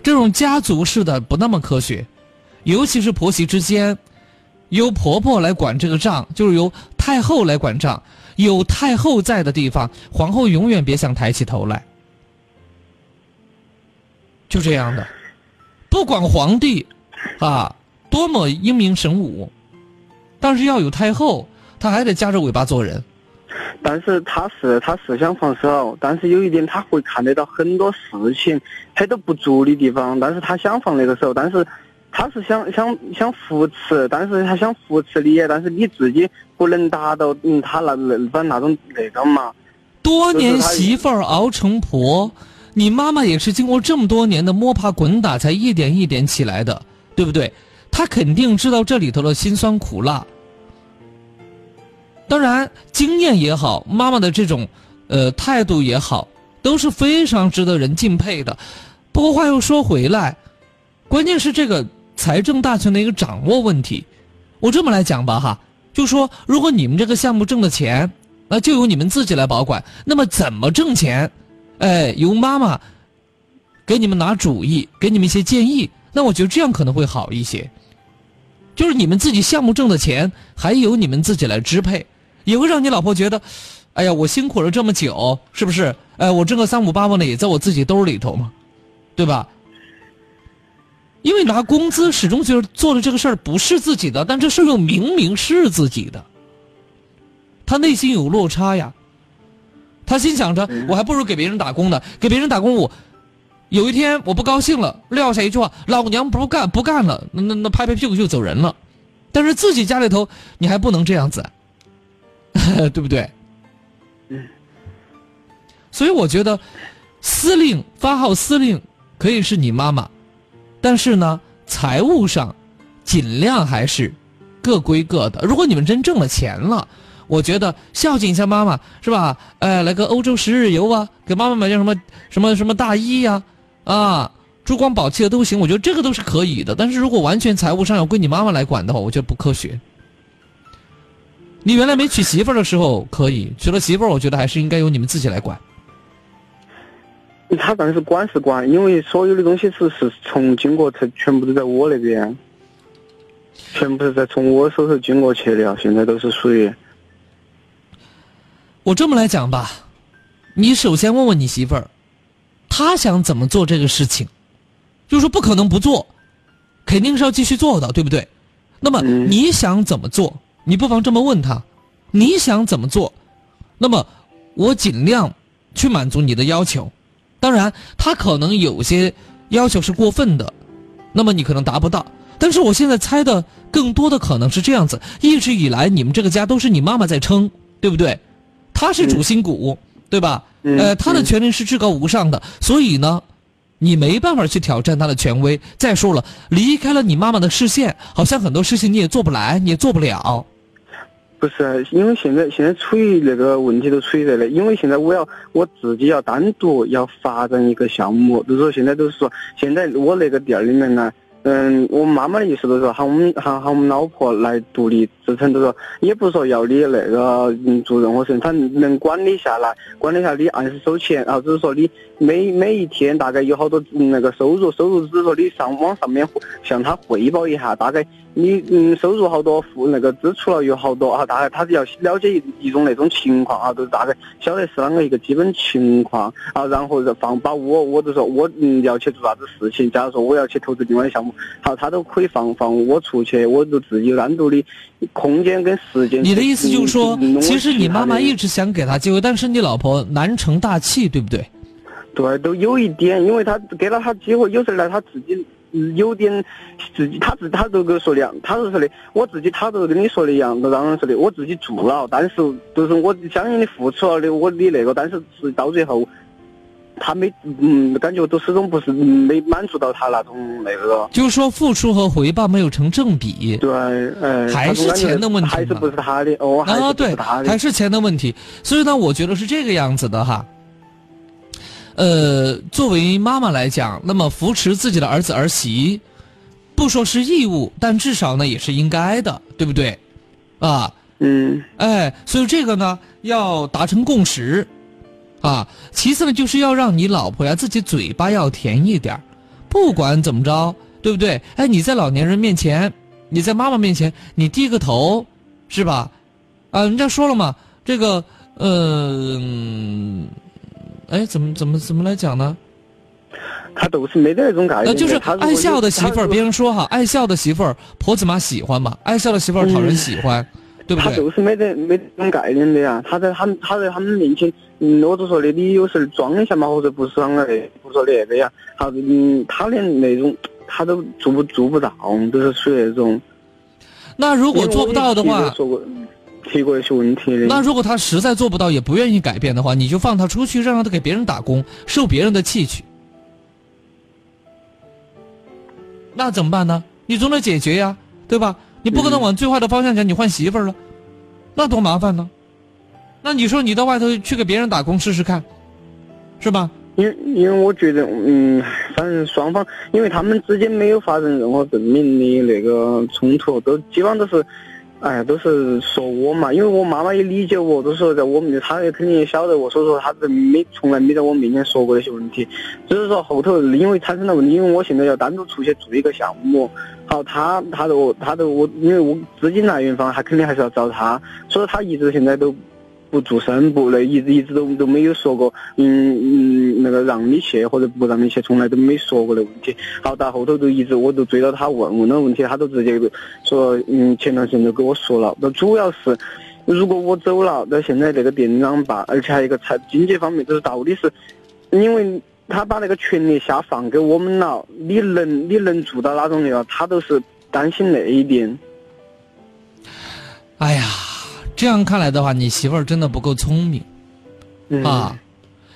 这种家族式的不那么科学，尤其是婆媳之间，由婆婆来管这个账，就是由太后来管账。有太后在的地方，皇后永远别想抬起头来。就这样的，不管皇帝啊多么英明神武，但是要有太后，他还得夹着尾巴做人。但是她是她是想放手，但是有一点她会看得到很多事情，她都不足的地方，但是她想放那个手，但是他是想想想扶持，但是他想扶持你，但是你自己不能达到嗯他那那反那种那个嘛。多年媳妇儿熬成婆，你妈妈也是经过这么多年的摸爬滚打才一点一点起来的，对不对？她肯定知道这里头的辛酸苦辣。当然，经验也好，妈妈的这种呃态度也好，都是非常值得人敬佩的。不过话又说回来，关键是这个财政大权的一个掌握问题。我这么来讲吧，哈，就说如果你们这个项目挣的钱，那就由你们自己来保管。那么怎么挣钱？哎，由妈妈给你们拿主意，给你们一些建议。那我觉得这样可能会好一些。就是你们自己项目挣的钱，还由你们自己来支配，也会让你老婆觉得，哎呀，我辛苦了这么久，是不是？哎，我挣个三五八万的也在我自己兜里头嘛，对吧？因为拿工资始终觉得做的这个事儿不是自己的，但这事儿又明明是自己的，他内心有落差呀。他心想着，我还不如给别人打工呢，给别人打工我。有一天我不高兴了，撂下一句话：“老娘不干不干了。”那那那拍拍屁股就走人了。但是自己家里头你还不能这样子，对不对？嗯。所以我觉得，司令发号司令可以是你妈妈，但是呢，财务上尽量还是各归各的。如果你们真挣了钱了，我觉得孝敬一下妈妈是吧？哎，来个欧洲十日游啊，给妈妈买件什么什么什么大衣呀。啊，珠光宝气的都行，我觉得这个都是可以的。但是如果完全财务上要归你妈妈来管的话，我觉得不科学。你原来没娶媳妇儿的时候可以，娶了媳妇儿，我觉得还是应该由你们自己来管。他但是管是管，因为所有的东西是是从经过才全部都在我那边，全部是在从我手头经过去的，现在都是属于。我这么来讲吧，你首先问问你媳妇儿。他想怎么做这个事情，就是说不可能不做，肯定是要继续做的，对不对？那么你想怎么做？你不妨这么问他：你想怎么做？那么我尽量去满足你的要求。当然，他可能有些要求是过分的，那么你可能达不到。但是我现在猜的更多的可能是这样子：一直以来你们这个家都是你妈妈在撑，对不对？她是主心骨，对吧？呃，她的权利是至高无上的，所以呢，你没办法去挑战她的权威。再说了，离开了你妈妈的视线，好像很多事情你也做不来，你也做不了。不是，因为现在现在处于那个问题都处于这里，因为现在我要我自己要单独要发展一个项目，就是说现在都是说，现在我那个店里面呢。嗯，我妈妈的意思就是说喊我们喊喊我们老婆来独立支撑，就说也不是说要你那个嗯做任何事情，他能管理下来，管理下你按时收钱，然后只是说你每每一天大概有好多那个收入，收入只是说你上网上面向他汇报一下，大概你嗯收入好多，付那个支出了有好多啊，大概他是要了解一一种那种情况啊，就是大概晓得是啷个一个基本情况啊，然后放把我我就说我嗯要去做啥子事情，假如说我要去投资另外的项目。好，他都可以放放我出去，我就自己单独的空间跟时间。你的意思就是说，其实你妈妈一直想给他机会，但是你老婆难成大器，对不对？对，都有一点，因为他给了他机会，有时候呢，他自己有点自己，他自他都跟我说的，他是说的，我自己他都跟你说的一样，都当然说的，我自己做了，但是就是我相应的付出了的，我的那个，但是是到最后。他没，嗯，感觉都始终不是没满足到他那种那个。就是说，付出和回报没有成正比。对，呃，还是钱的问题还是不是他的？哦，啊，对，还是钱的问题。所以呢，我觉得是这个样子的哈。呃，作为妈妈来讲，那么扶持自己的儿子儿媳，不说是义务，但至少呢也是应该的，对不对？啊，嗯，哎，所以这个呢要达成共识。啊，其次呢，就是要让你老婆呀自己嘴巴要甜一点不管怎么着，对不对？哎，你在老年人面前，你在妈妈面前，你低个头，是吧？啊，人家说了嘛，这个，嗯，哎，怎么怎么怎么来讲呢？他都是没得那种感觉。就是爱笑的媳妇儿，别人说哈，爱笑的媳妇儿，婆子妈喜欢嘛，爱笑的媳妇儿讨人喜欢。他就是没得没这种概念的呀，他在他他在他们面前，嗯，我就说的，你有时候装一下嘛，或者不是啷个的，不说那个呀，他嗯，他连那种他都做不做不到，都是属于那种。那如果做不到的话，说过提过一些问题的。那如果他实在做不到，也不愿意改变的话，你就放他出去，让他给别人打工，受别人的气去。那怎么办呢？你总得解决呀，对吧？你不可能往最坏的方向想，你换媳妇儿了，那多麻烦呢？那你说你到外头去给别人打工试试看，是吧？因为因为我觉得，嗯，反正双方，因为他们之间没有发生任何正面的那个冲突，都基本上都是。哎呀，都是说我嘛，因为我妈妈也理解我，都是说在我面前，她也肯定也晓得我，所以说她是没从来没在我面前说过那些问题。只是说后头因为产生了问题，因为我现在要单独出去做一个项目，好，她她都她都我，因为我资金来源方，她肯定还是要找她，所以她一直现在都。不做声，不那一直一直都都没有说过，嗯嗯，那个让你去或者不让你去，从来都没说过的问题。好，到后头都一直我都追到他问问了问题，他都直接说，嗯，前段时间就跟我说了，那主要是，如果我走了，那现在那个店长吧，而且还有一个财经济方面，就是到底是，因为他把那个权力下放给我们了，你能你能做到哪种的他都是担心那一点。哎呀，这样看来的话，你媳妇儿真的不够聪明，嗯、啊。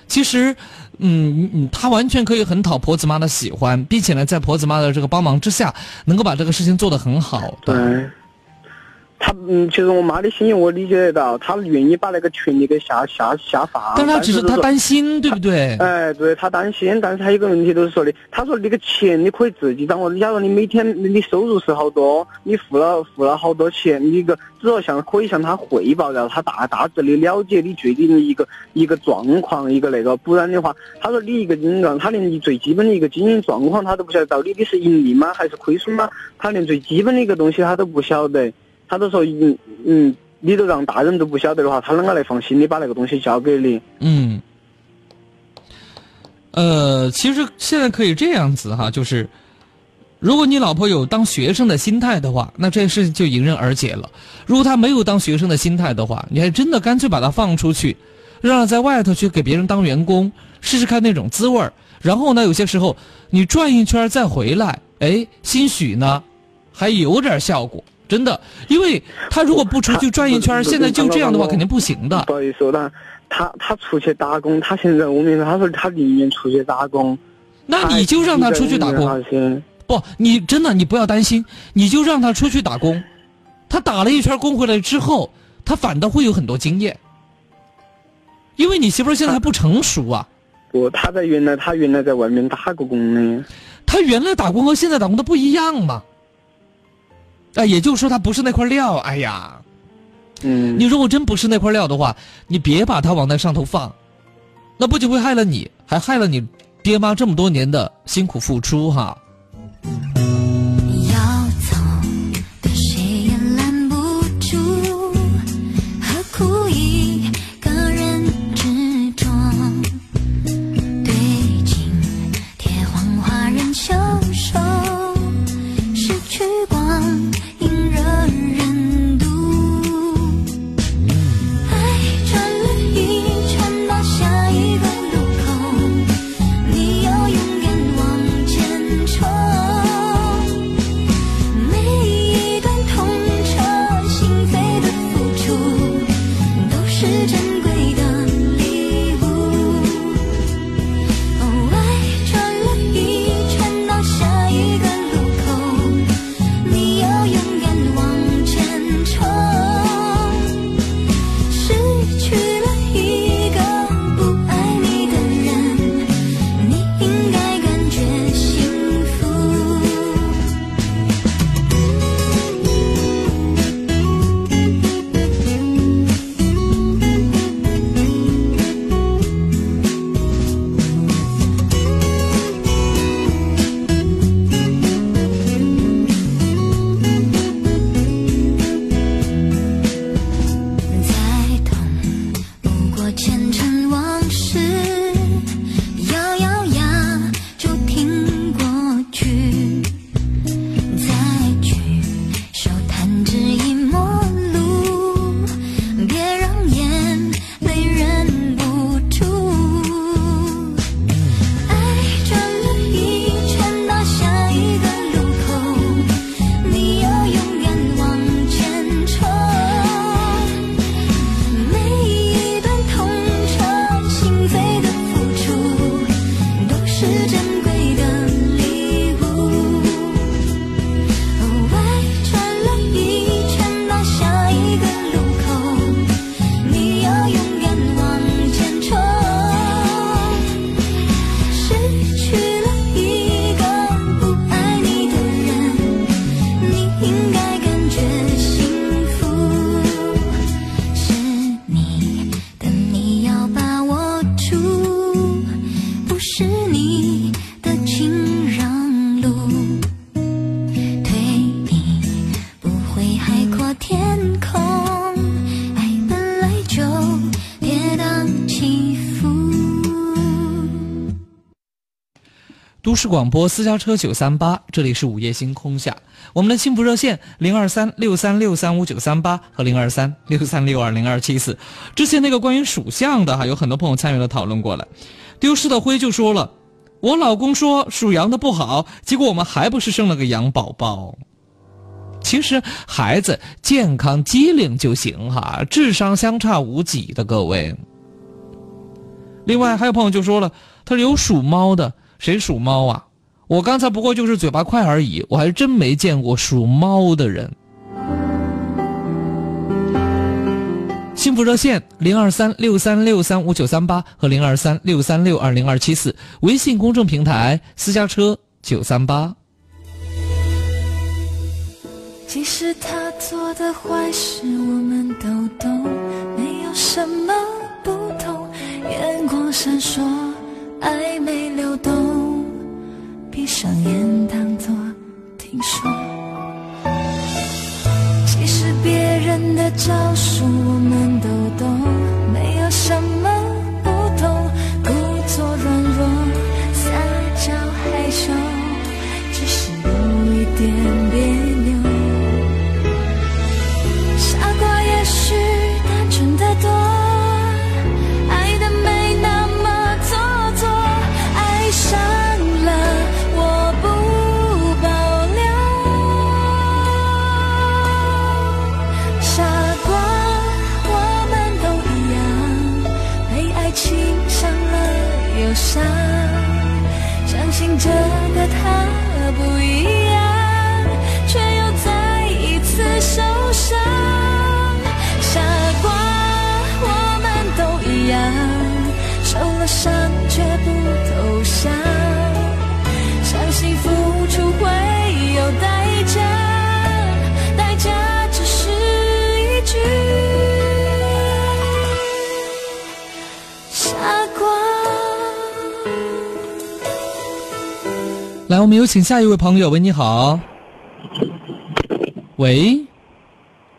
其实，嗯嗯，她完全可以很讨婆子妈的喜欢，并且呢，在婆子妈的这个帮忙之下，能够把这个事情做得很好。对。他嗯，其实我妈的心意我理解得到，她愿意把那个权利给下下下放。但她只是她担心，对不对？哎，对，她担心，但是她有个问题就是说的，她说那个钱你可以自己掌握。假如你每天你收入是好多，你付了付了好多钱，你个只要向可以向她汇报，然后她大大致的了解你最近的一个一个状况，一个那个，不然的话，她说你一个经营，她连你最基本的一个经营状况她都不晓得，到底你是盈利吗还是亏损吗？她连最基本的一个东西她都不晓得。他都说，嗯嗯，你都让大人都不晓得的话，他啷个来放心的把那个东西交给你？嗯，呃，其实现在可以这样子哈，就是，如果你老婆有当学生的心态的话，那这事情就迎刃而解了；如果她没有当学生的心态的话，你还真的干脆把她放出去，让她在外头去给别人当员工，试试看那种滋味儿。然后呢，有些时候你转一圈再回来，哎，兴许呢，还有点效果。真的，因为他如果不出去转一圈，现在就这样的话，肯定不行的。不好意思，他他他出去打工，他现在我明白，他说他宁愿出去打工。那你就让他出去打工。不，你真的你不要担心，你就让他出去打工。他打了一圈工回来之后，他反倒会有很多经验。因为你媳妇儿现在还不成熟啊。不，他在原来他原来在外面打过工呢。他原来打工和现在打工的不一样嘛。哎，也就是说他不是那块料。哎呀，嗯，你如果真不是那块料的话，你别把它往那上头放，那不仅会害了你，还害了你爹妈这么多年的辛苦付出哈。都市广播私家车九三八，这里是午夜星空下。我们的幸福热线零二三六三六三五九三八和零二三六三六二零二七四。之前那个关于属相的哈，有很多朋友参与了讨论过了。丢失的灰就说了，我老公说属羊的不好，结果我们还不是生了个羊宝宝。其实孩子健康机灵就行哈，智商相差无几的各位。另外还有朋友就说了，他说有属猫的，谁属猫啊？我刚才不过就是嘴巴快而已，我还真没见过属猫的人。幸福热线零二三六三六三五九三八和零二三六三六二零二七四，微信公众平台私家车九三八。其实他做的坏事我们都懂，没有什么不同，眼光闪烁，暧昧流动，闭上眼当作听说。其实别人的招数我们都我们有请下一位朋友。喂，你好。喂，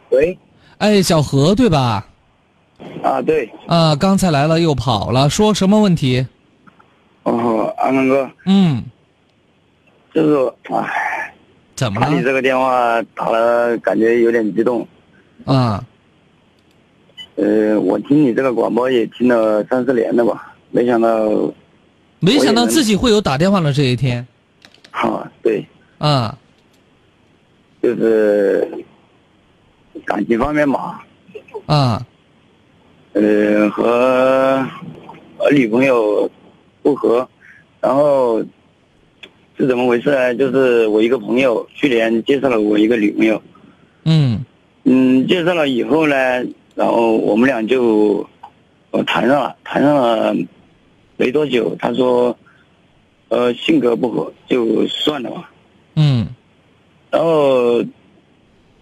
喂，哎，小何对吧？啊，对，啊，刚才来了又跑了，说什么问题？哦，安康哥，嗯，就是，哎，怎么了？你这个电话打了，感觉有点激动。啊，呃，我听你这个广播也听了三四年了吧，没想到，没想到自己会有打电话的这一天。哈、对，啊，就是感情方面嘛，啊，呃，和和女朋友不和，然后是怎么回事呢？就是我一个朋友去年介绍了我一个女朋友，嗯。嗯，介绍了以后呢，然后我们俩就呃谈上了，谈上了没多久，他说，呃，性格不合就算了吧。嗯然后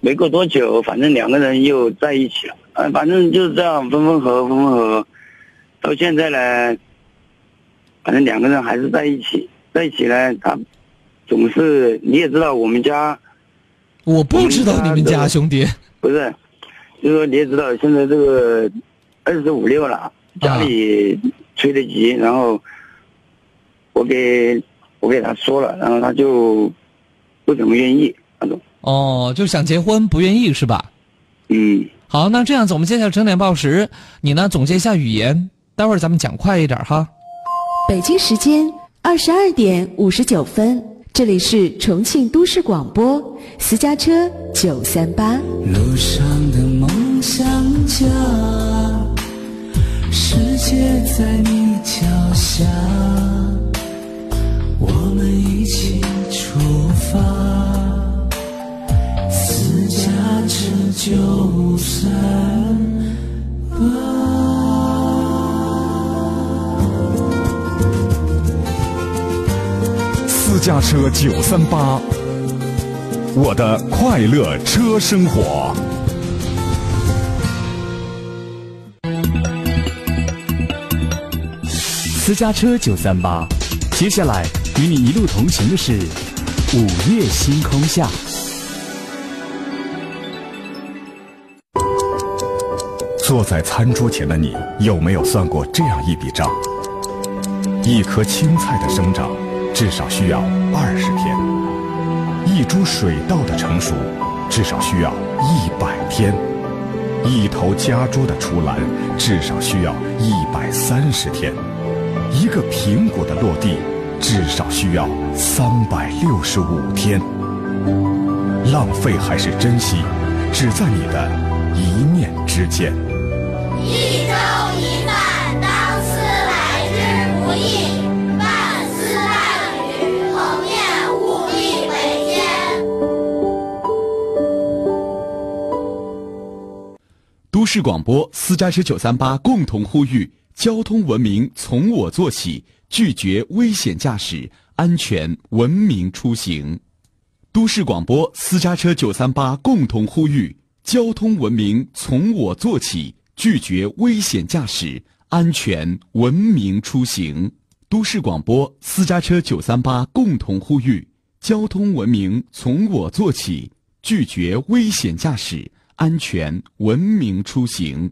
没过多久，反正两个人又在一起了，嗯，反正就是这样分分合合分分合合，到现在呢，反正两个人还是在一起，在一起呢，他总是你也知道我们家，我不知道你们家兄弟。不是，就是说你也知道现在这个二十五六了，家里催得急，然后我给我给他说了，然后他就不怎么愿意那种。哦，就想结婚不愿意是吧？嗯。好，那这样子，我们接下来整点报时，你呢总结一下语言，待会儿咱们讲快一点哈。北京时间二十二点五十九分，这里是重庆都市广播私家车九三八。路上的梦想家，世界在你脚下，起出发，私家车九三八。私家车九三八，我的快乐车生活。私家车九三八，接下来与你一路同行的是午夜星空下。坐在餐桌前的你，有没有算过这样一笔账？一颗青菜的生长，至少需要二十天；一株水稻的成熟，至少需要一百天；一头家猪的出栏，至少需要一百三十天；一个苹果的落地，至少需要三百六十五天。浪费还是珍惜，只在你的一念之间。一粥一饭，当思来之不易；半丝半缕，鸿雁务必为先。都市广播私家车九三八共同呼吁：交通文明从我做起，拒绝危险驾驶，安全文明出行。都市广播私家车九三八共同呼吁：交通文明从我做起，拒绝危险驾驶，安全文明出行。都市广播私家车九三八共同呼吁：交通文明从我做起，拒绝危险驾驶，安全文明出行。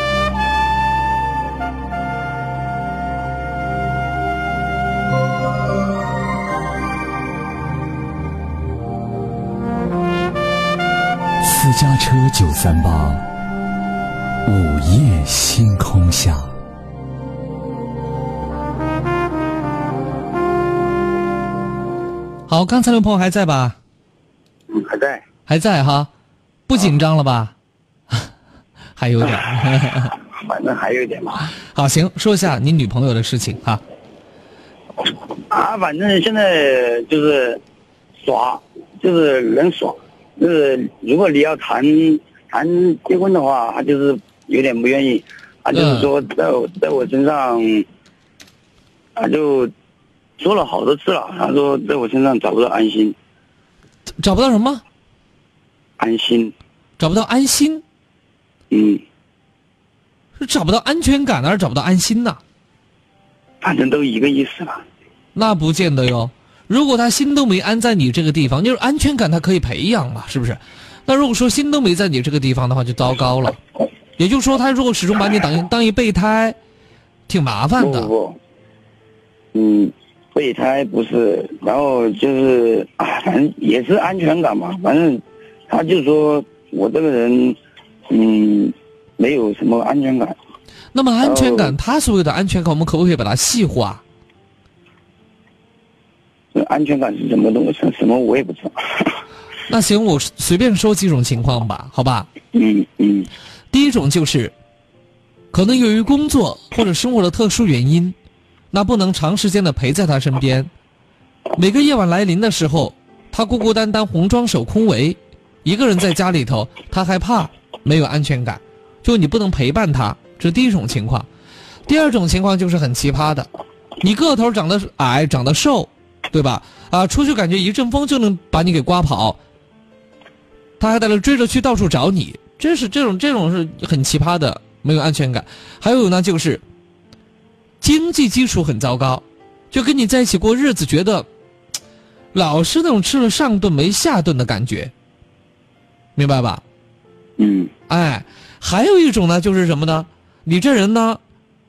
私家车九三八，午夜星空下。好，刚才那朋友还在吧？嗯，还在。还在哈，不紧张了吧？还有点。反正还有一点吧。好，行，说一下你女朋友的事情哈。啊，反正现在就是耍，就是能耍，就是如果你要谈谈结婚的话，他就是有点不愿意，他就是说在我在我身上，他就说了好多次了，他说在我身上找不到安心，找不到什么？安心，找不到安心。嗯，是找不到安全感呢，还是找不到安心呢？反正都一个意思吧。那不见得哟。如果他心都没安在你这个地方，就是安全感，他可以培养嘛，是不是？那如果说心都没在你这个地方的话，就糟糕了。也就是说，他如果始终把你当当一备胎，挺麻烦的。不不，嗯，备胎不是，然后就是啊，反正也是安全感嘛。反正他就说我这个人，嗯，没有什么安全感。那么安全感，他所谓的安全感，我们可不可以把它细化？安全感是什么东西？什么我也不知道。那行，我随便说几种情况吧，好吧？嗯嗯。第一种就是，可能由于工作或者生活的特殊原因，那不能长时间的陪在他身边。每个夜晚来临的时候，他孤孤单单、红装手空围，一个人在家里头，他害怕，没有安全感，就你不能陪伴他，这是第一种情况。第二种情况就是很奇葩的，你个头长得矮，长得瘦，对吧？啊，出去感觉一阵风就能把你给刮跑，他还在那追着去到处找你，真是这种这种是很奇葩的，没有安全感。还有呢，就是经济基础很糟糕，就跟你在一起过日子，觉得老是那种吃了上顿没下顿的感觉，明白吧？嗯，哎，还有一种呢，就是什么呢？你这人呢，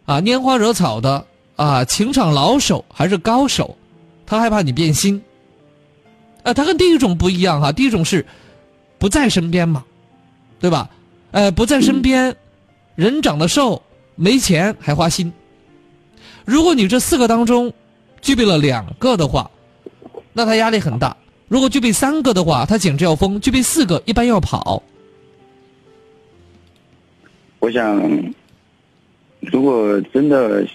啊，拈花惹草的啊，情场老手还是高手，他害怕你变心。啊，他跟第一种不一样哈，第一种是不在身边嘛，对吧？呃，不在身边，人长得瘦，没钱还花心。如果你这四个当中具备了两个的话，那他压力很大；如果具备三个的话，他简直要疯；具备四个，一般要跑。我想，如果真的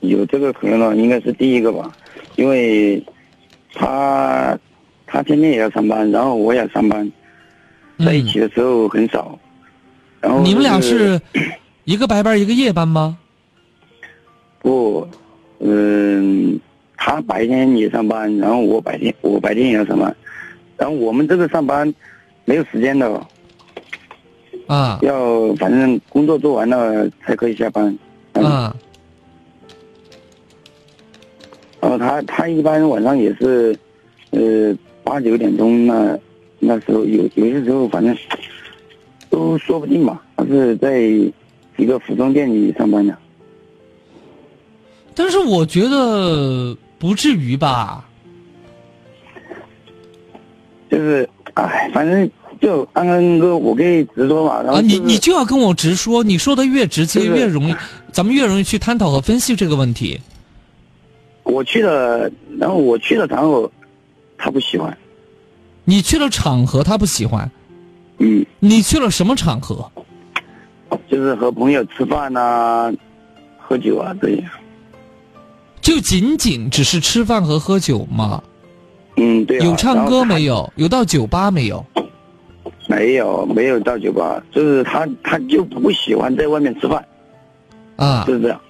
有这个可能的话，应该是第一个吧，因为他他天天也要上班，然后我也上班，在一起的时候很少。然后、你们俩是一个白班一个夜班吗？不，嗯，他白天也上班，然后我白天我白天也要上班，然后我们这个上班没有时间的，啊要反正工作做完了才可以下班。啊然后他他一般晚上也是，呃八九点钟那那时候有有些时候反正都说不定吧。他是在一个服装店里上班的。但是我觉得不至于吧？就是哎，反正就安安哥，我可以直说嘛。然后、啊，你你就要跟我直说，你说的越直接越容易，咱们越容易去探讨和分析这个问题。我去了，然后我去了然后，他不喜欢。你去了场合，他不喜欢。嗯。你去了什么场合？就是和朋友吃饭呐、喝酒啊这样。就仅仅只是吃饭和喝酒吗？嗯，对、啊。有唱歌没有？有到酒吧没有？没有，没有到酒吧，就是他他就不喜欢在外面吃饭，啊，就是这样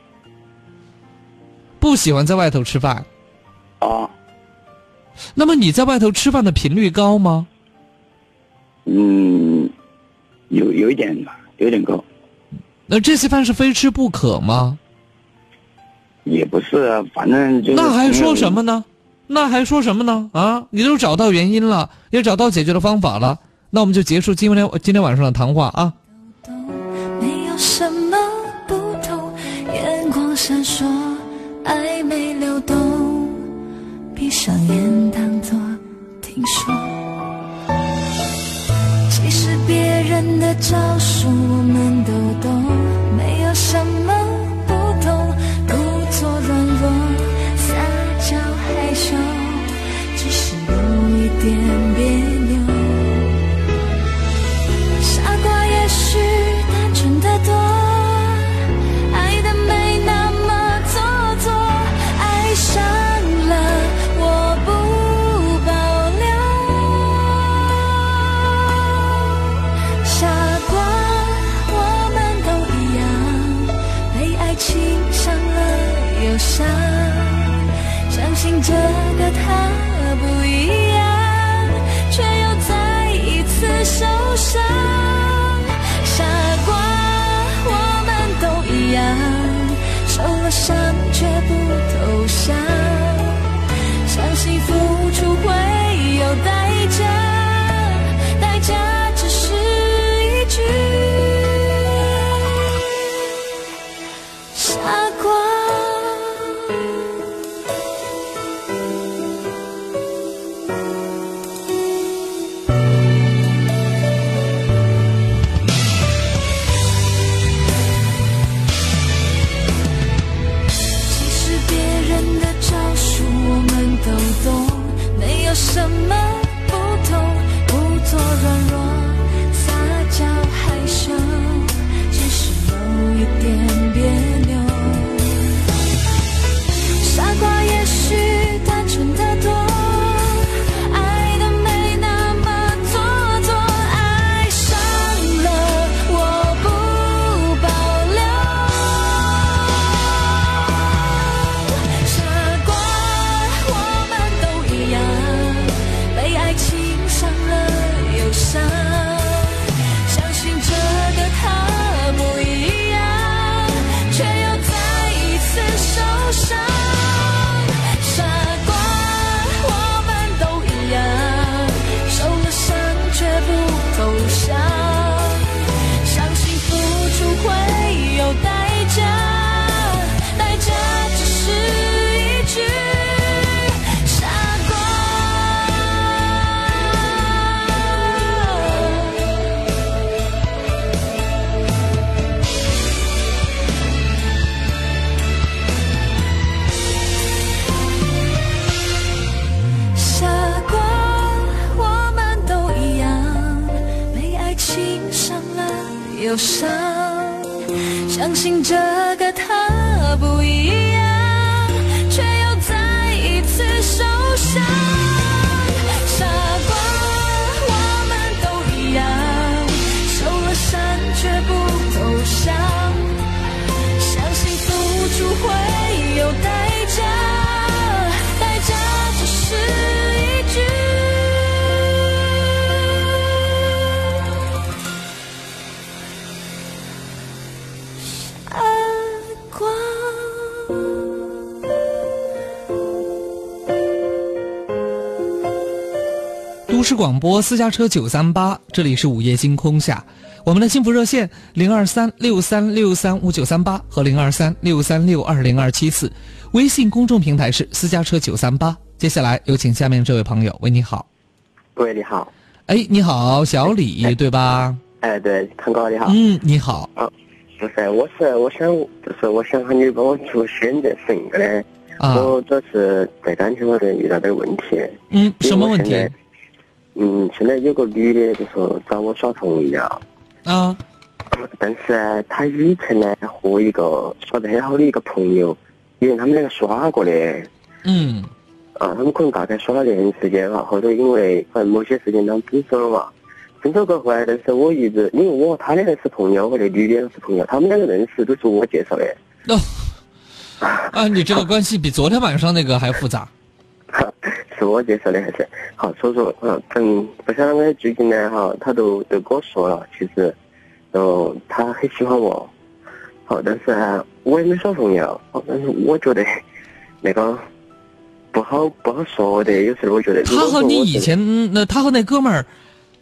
不喜欢在外头吃饭。啊。那么你在外头吃饭的频率高吗？嗯，有有一点吧，有点高，那这些饭是非吃不可吗？也不是啊，反正就是那还说什么？么呢？那还说什么呢？啊，你都找到原因了，也找到解决的方法了，那我们就结束今天今天晚上的谈话啊。没有什么不同，眼光闪烁，上眼当作听说。其实别人的招数我们都伤相信这个广播私家车九三八，这里是午夜星空下，我们的幸福热线零二三六三六三五九三八和零二三六三六二零二七四，微信公众平台是私家车九三八。接下来有请下面这位朋友，喂，你好，喂，你好，哎，你好，小李对吧？哎，对，康哥你好。嗯，你好。啊，不是，我是我想就是我想喊你帮我做选择是应该的。啊我主要是在感情方面遇到点问题。嗯，什么问题？嗯，现在有个女的就说找我耍同一了，啊，但是呢，她以前呢和一个耍得很好的一个朋友，因为他们两个耍过的。嗯啊，他们可能大概耍了年时间了，后头因为反正某些事情他们分手了嘛。分手过后呢，但是我一直因为我和他两个是朋友，和那女的也是朋友，他们两个认识都是我介绍的。哦，啊，你这个关系比昨天晚上那个还复杂。是我介绍的还是好？所以说，嗯，嗯，不晓得我最近呢，哈，他都都跟我说了，其实，然后他很喜欢我，好，但是呢，我也没耍朋友，好但是我觉得那个不好不好说的，有时候我觉得如他和你以前嗯那他和那哥们儿，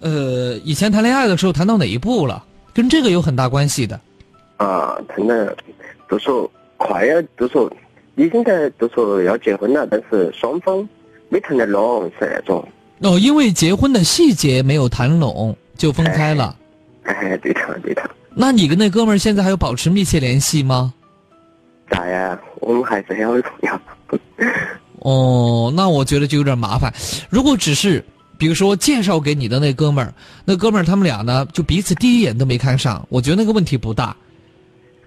呃，以前谈恋爱的时候谈到哪一步了？跟这个有很大关系的。啊，谈的都说快要都说已经在都说要结婚了，但是双方没谈得拢，是那种。哦，因为结婚的细节没有谈拢，就分开了。哎，对的对的。那你跟那哥们儿现在还有保持密切联系吗？咋呀？我们还是很好的朋友。哦，那我觉得就有点麻烦。如果只是比如说介绍给你的那哥们儿，那哥们儿他们俩呢，就彼此第一眼都没看上，我觉得那个问题不大。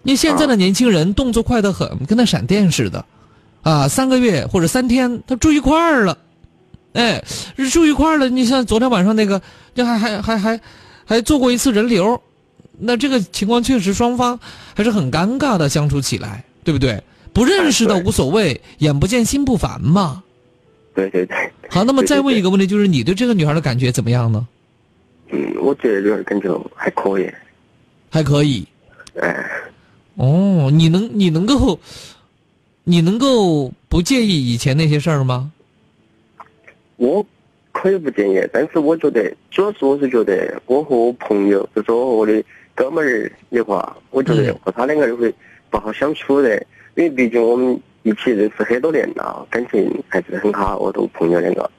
你现在的年轻人动作快得很，跟那闪电似的，啊，三个月或者三天他住一块儿了，哎，住一块儿了。你像昨天晚上那个，这还还还还还做过一次人流，那这个情况确实双方还是很尴尬的相处起来，对不对？不认识的无所谓，眼不见心不烦嘛。对对对。好，那么再问一个问题，就是你对这个女孩的感觉怎么样呢？嗯，我觉得女孩感觉还可以。还可以。哎。哦，你能你能够，你能够不介意以前那些事儿吗？我可以不介意，但是我觉得主要是我是觉得我和我朋友，就是我和我的哥们儿的话，我觉得和他两个会不好相处的，因为毕竟我们一起认识很多年了，感情还是很好，我都朋友两个。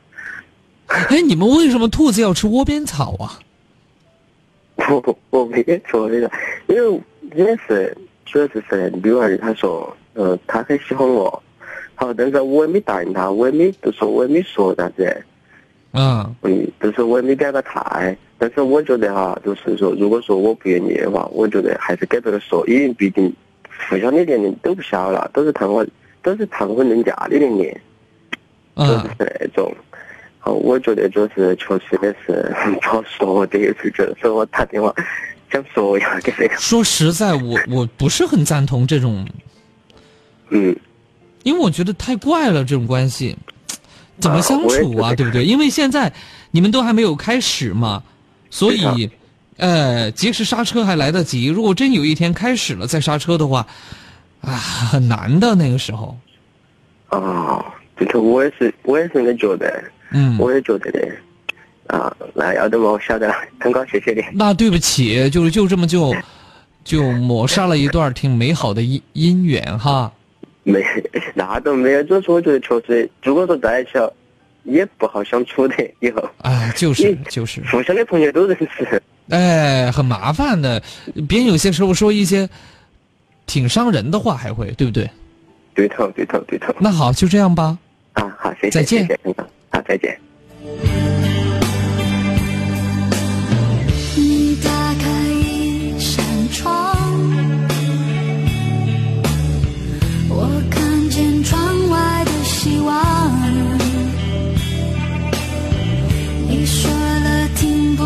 哎，你们为什么兔子要吃窝边草啊？我 我没说那个，因为因为是主要是是女儿她说，呃，她很喜欢我，好，但是我也没答应她，我也没就说我也没说啥子，嗯，嗯，就是我也没表个态，但是我觉得哈，就是说，如果说我不愿意的话，我觉得还是给这个说，因为毕竟互相的年龄都不小了，都是谈婚都是谈婚论嫁的年龄，就是那种。好，我觉得就是确实的是不好说的，有时觉得，所以我打电话想说实在，我 我不是很赞同这种，嗯，因为我觉得太怪了，这种关系怎么相处啊？对不对？因为现在你们都还没有开始嘛，所以，呃，及时刹车还来得及。如果真有一天开始了再刹车的话，啊，很难的那个时候。啊，这个我也是，我也是那么觉得，嗯，我也觉得的。啊，那要得嘛，我晓得了，很高，谢谢你。那对不起，就是就这么就就抹杀了一段挺美好的姻姻缘哈。没，那都没有，主要是我觉得确实，如果说在一起了，也不好相处的，以后。哎，就是就是，互相的朋友都认识。哎，很麻烦的，别人有些时候说一些挺伤人的话，还会对不对？对头，对头，对头。那好，就这样吧。啊，好，谢谢，再见好，再见。忘。你说了听不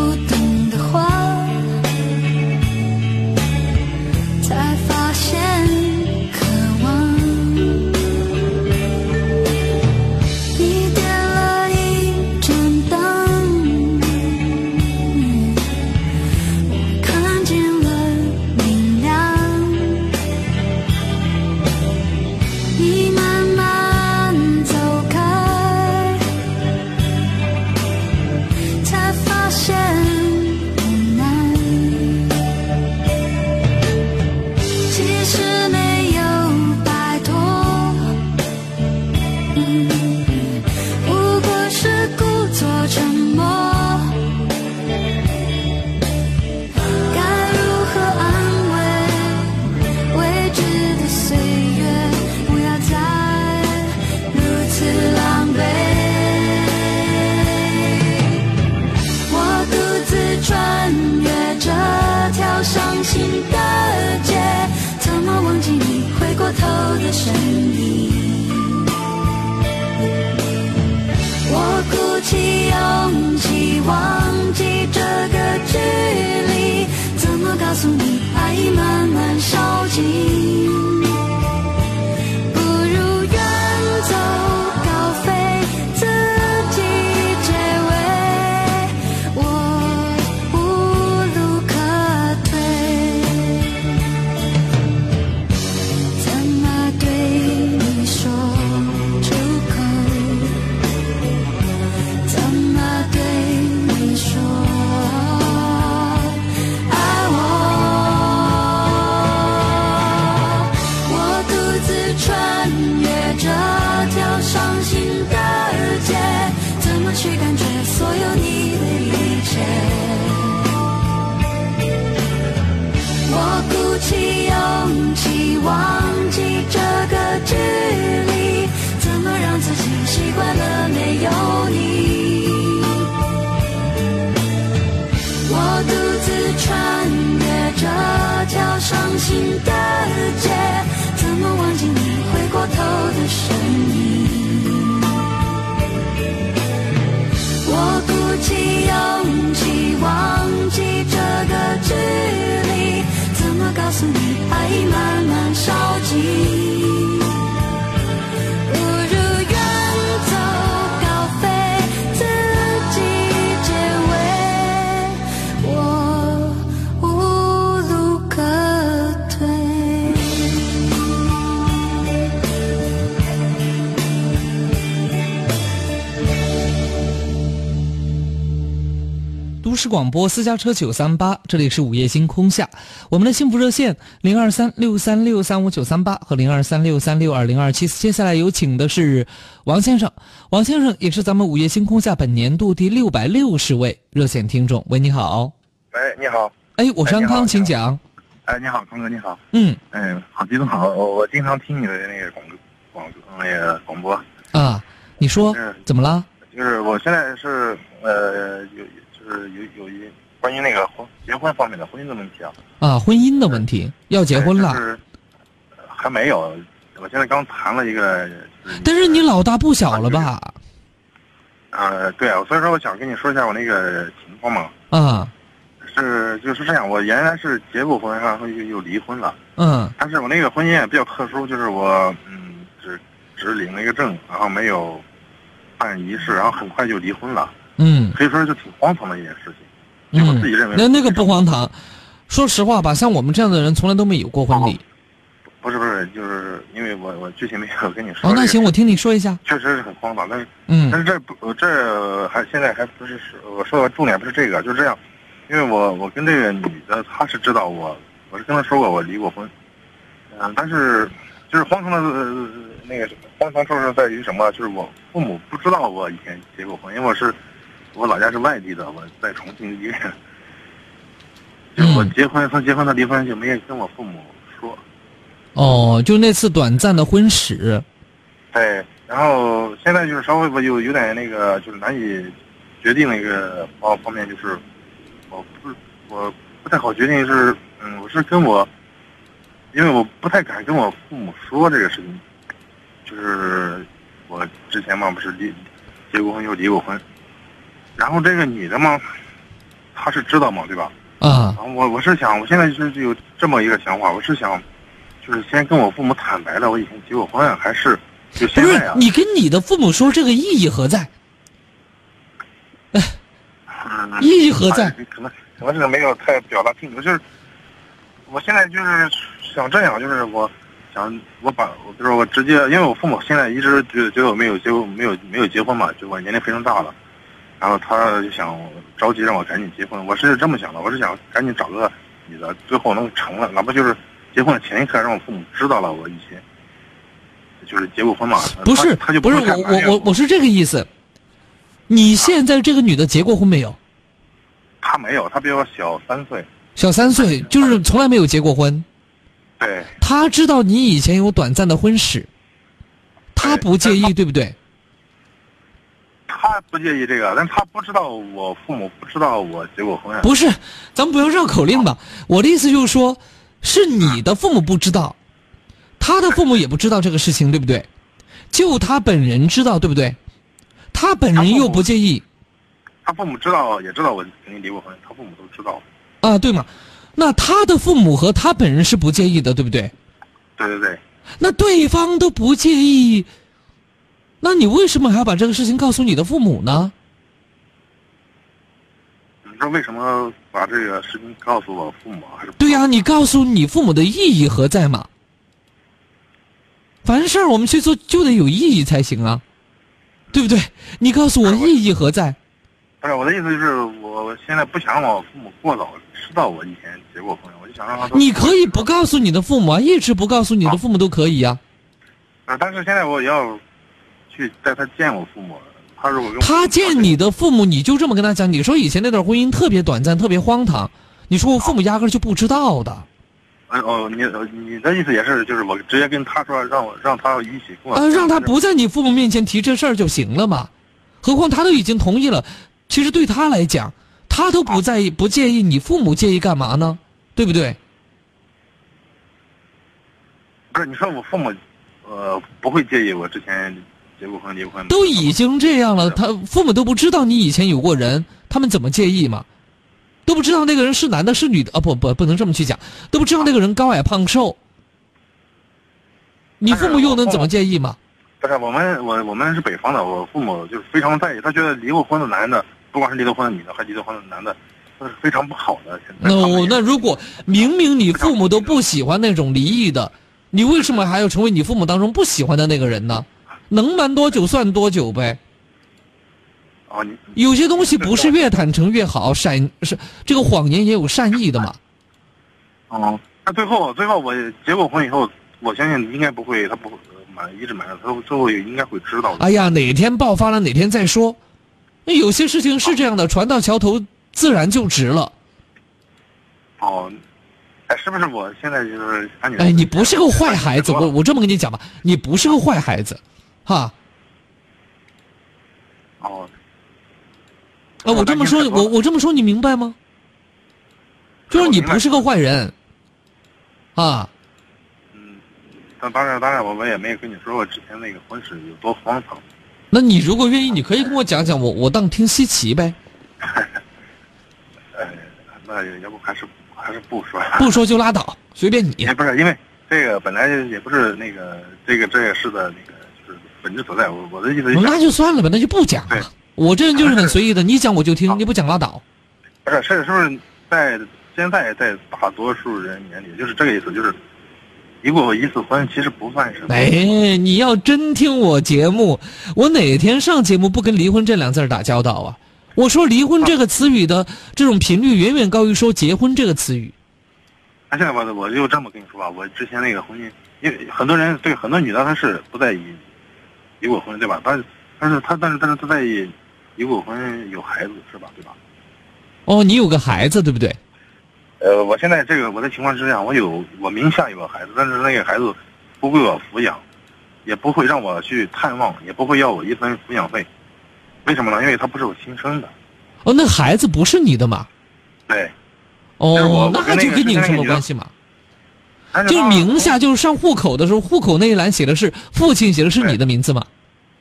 偷的声音。我鼓起勇气忘记这个距离，怎么告诉你爱慢慢烧尽？广播私家车九三八，这里是午夜星空下，我们的幸福热线零二三六三六三五九三八和零二三六三六二零二七。接下来有请的是王先生，王先生也是咱们午夜星空下本年度第六百六十位热线听众。喂，你好，喂，你好。哎，我是安康，请讲。哎，你好，康哥，你好。嗯，哎，好激动，好，我我经常听你的那个广广那个广播。啊，你说怎么了？就是我现在是呃有就是有有一关于那个婚结婚方面的婚姻的问题啊。啊，婚姻的问题，要结婚了，就是还没有，我现在刚谈了一个。但是你老大不小了吧？呃，对啊，所以说我想跟你说一下我那个情况嘛。啊，是就是这样，我原来是结过婚，然后又又离婚了。嗯但是我那个婚姻也比较特殊，就是我嗯只只领了一个证，然后没有办仪式，然后很快就离婚了。嗯可以说是挺荒唐的一件事情。就我自己认为，那那个不荒唐。说实话吧，像我们这样的人从来都没有过婚礼。不是不是，就是因为我我具体没有跟你说。哦，那行，我听你说一下。确实是很荒唐，但是嗯但是这不这还现在还不是是我说的重点不是这个，就是这样，因为我我跟这个女的她是知道我，我是跟她说过我离过婚，嗯、但是就是荒唐的、呃那个荒唐处是在于什么？就是我父母不知道我以前结过婚，因为我是我老家是外地的，我在重庆一个人，就我结婚从结婚到离婚就没跟我父母说。哦，就那次短暂的婚史。对，然后现在就是稍微我有有点那个，就是难以决定那个方方面，就是我不是我不太好决定是，嗯，我是跟我，因为我不太敢跟我父母说这个事情，就是我之前嘛不是离结过婚又离过婚，然后这个女的嘛，她是知道嘛，对吧？啊。我我是想，我现在就是有这么一个想法，我是想，就是先跟我父母坦白了，我以前结过婚，还是就现在啊？你跟你的父母说这个意义何在？意义何在？哎可能可能是没有太表达清楚，就是我现在就是想这样，就是我想我把我就是我直接，因为我父母现在一直觉得觉得我没有结婚，没有没有结婚嘛，就我年龄非常大了，然后他就想着急让我赶紧结婚，我是这么想的，我是想赶紧找个女的，最后能成了，哪怕就是结婚的前一刻让我父母知道了我以前就是结过婚嘛，不是，他他就不是我我我我是这个意思。你现在这个女的结过婚没有？她没有，她比我小三岁，小三岁，就是从来没有结过婚。对。她知道你以前有短暂的婚史，她不介意，对不对？他不介意这个，但他不知道我父母不知道我结过婚。不是，咱们不要绕口令吧。我的意思就是说，是你的父母不知道，他的父母也不知道这个事情，对不对？就他本人知道，对不对？他本人又不介意他父母知道，也知道我曾经离过婚，他父母都知道。啊，对嘛？那他的父母和他本人是不介意的，对不对？对对对，那对方都不介意，那你为什么还要把这个事情告诉你的父母呢？你说为什么把这个事情告诉我父母啊？还是对呀、你告诉你父母的意义何在嘛？凡事我们去做就得有意义才行啊，对不对？你告诉我意义何在？不是我的意思就是，我现在不想让我父母过早知道我以前结过婚，我就想让他你可以不告诉你的父母啊，一直不告诉你的父母都可以呀、啊，但是现在我要去带他见我父母，他如果他见你的父母，你就这么跟他讲，你说以前那段婚姻特别短暂，特别荒唐，你说我父母压根儿就不知道的。呃哦，你呃你的意思也是，就是我直接跟他说，让我让他一起跟我呃，让他不在你父母面前提这事儿就行了嘛。何况他都已经同意了，其实对他来讲，他都不在意、不介意，你父母介意干嘛呢？对不对？不是你说我父母，呃，不会介意我之前结过婚离过婚，都已经这样了，他父母都不知道你以前有过人，他们怎么介意嘛？都不知道那个人是男的，是女的啊？不不，不能这么去讲，都不知道那个人高矮胖瘦，你父母又能怎么介意嘛？不是我们我我们是北方的，我父母就是非常在意，他觉得离过婚的男的，不管是离了婚的女的，还离了婚的男的，都是非常不好的。现在那我那如果明明你父母都不喜欢那种离异的，你为什么还要成为你父母当中不喜欢的那个人呢？能瞒多久算多久呗。哦，你有些东西不是越坦诚越好，善是这个谎言也有善意的嘛。哦，那最后最后我结过婚以后，我相信应该不会，他不会呃瞒一直瞒着，他最后也应该会知道的。哎呀，哪天爆发了哪天再说。那有些事情是这样的，船到桥头自然就直了。哦，哎，是不是我现在就是哎，你不是个坏 孩子，我我这么跟你讲吧，你不是个坏孩子，哈。哦，啊，我这么说，我我这么说，你明白吗？就是你不是个坏人，啊，但当然当然，我们也没有跟你说过之前那个婚事有多荒唐。那你如果愿意，你可以跟我讲讲，我我当听稀奇呗，呃，那要不还是还是不说。不说就拉倒，随便你。也不是因为这个本来也不是那个这个这个事的那个就是本质所在。我我的意思是那就算了吧，那就不讲了。我这人就是很随意的，你讲我就听，你不讲拉倒。不是是是不是在现在在大多数人眼里就是这个意思，就是离过一次婚其实不算什么。哎，你要真听我节目，我哪天上节目不跟离婚这两字儿打交道啊？我说离婚这个词语的这种频率远远高于说结婚这个词语。那现在我我就这么跟你说吧，我之前那个婚姻，因为很多人对很多女的她是不在意离过婚，对吧？但是但是他但是但是他在意离过婚有孩子是吧？对吧？哦，你有个孩子对不对？呃，我现在这个我的情况是这样，我有我名下有个孩子，但是那个孩子不归我抚养，也不会让我去探望，也不会要我一分抚养费。为什么呢？因为他不是我亲生的。哦，那孩子不是你的嘛？对。哦那就跟你有什么关系嘛？但就是名下，就是上户口的时候，户口那一栏写的是父亲，写的是你的名字嘛？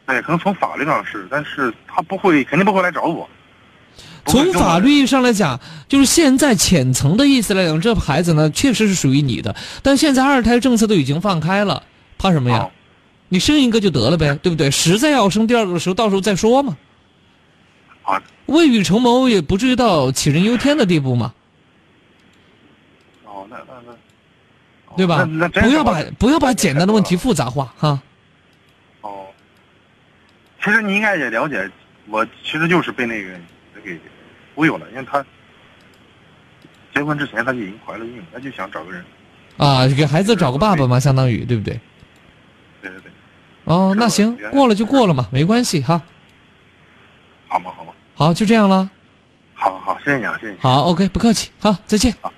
对，可能从法律上是，但是他不会，肯定不会来找我。从法律意义上来讲，就是现在浅层的意思来讲，这孩子呢确实是属于你的，但现在二胎政策都已经放开了，怕什么呀？你生一个就得了呗，对不对？实在要生第二个的时候，到时候再说嘛。啊，未雨绸缪也不至于到杞人忧天的地步嘛，哦，那那那对吧？不要把不要把简单的问题复杂化哈。哦，其实你应该也了解，我其实就是被那个给忽悠了，因为他结婚之前他就已经怀了孕，他就想找个人。啊，给孩子找个爸爸嘛，相当于对不对？对对对，哦，那行，过了就过了嘛，没关系哈。好嘛？好嘛？好，就这样了。好好，谢谢你啊，谢谢你。好，OK，不客气，好，再见。好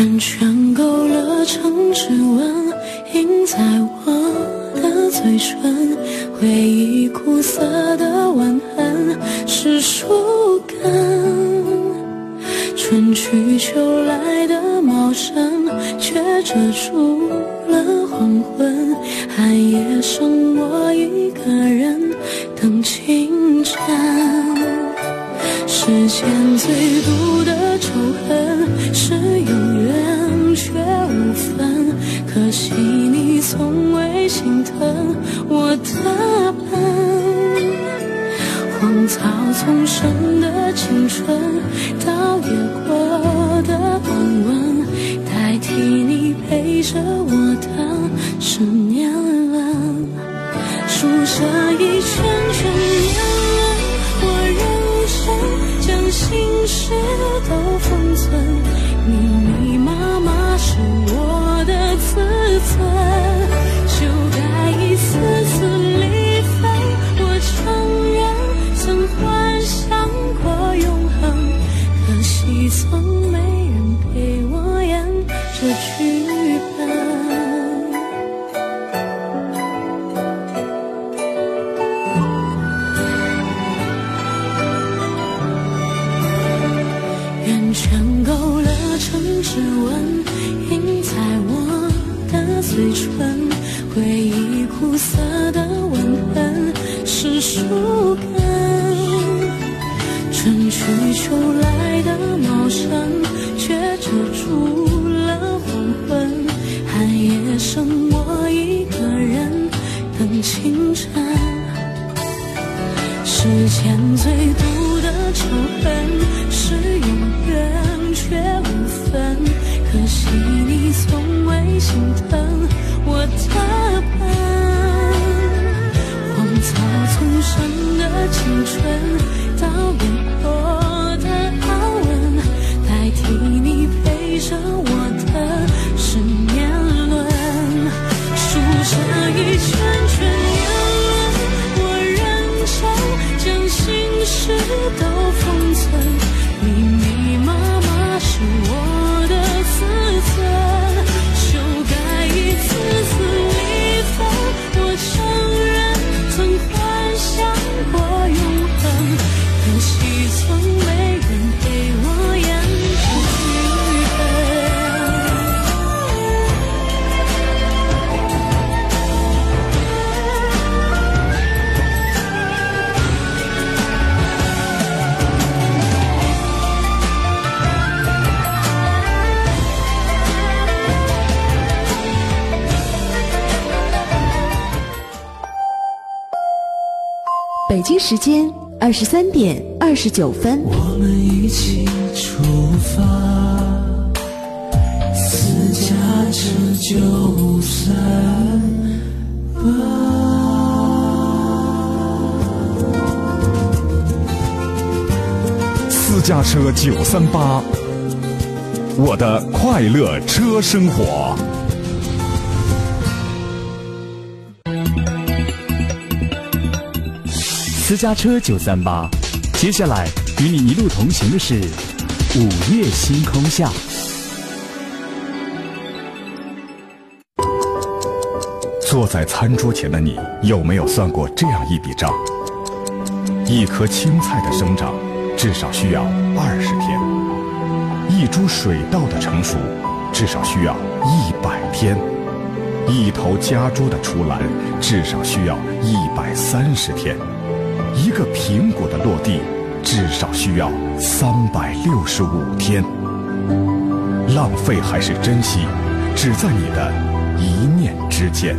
圆圈勾勒成指纹，印在我的嘴唇，回忆苦涩的吻痕是树根。春去秋来的茂盛，却遮住了黄昏。寒夜剩我一个人等清晨。世间最毒的仇恨可惜你从未心疼我的笨。荒草丛生的青春，倒也过的安稳，代替你陪着我的是年轮。数着一圈圈年轮，我认真将心事都十九分。我们一起出发，私家车九三八。私家车九三八，我的快乐车生活。私家车九三八，接下来与你一路同行的是午夜星空下。坐在餐桌前的你，有没有算过这样一笔账？一颗青菜的生长，至少需要二十天；一株水稻的成熟，至少需要一百天；一头家猪的出栏，至少需要一百三十天；一个苹果的落地，至少需要三百六十五天。浪费还是珍惜，只在你的一念之间。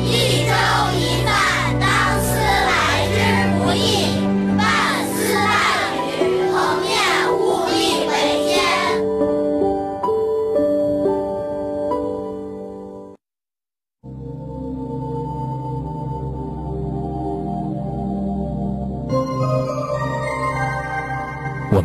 一粥一饭，当思来之不易；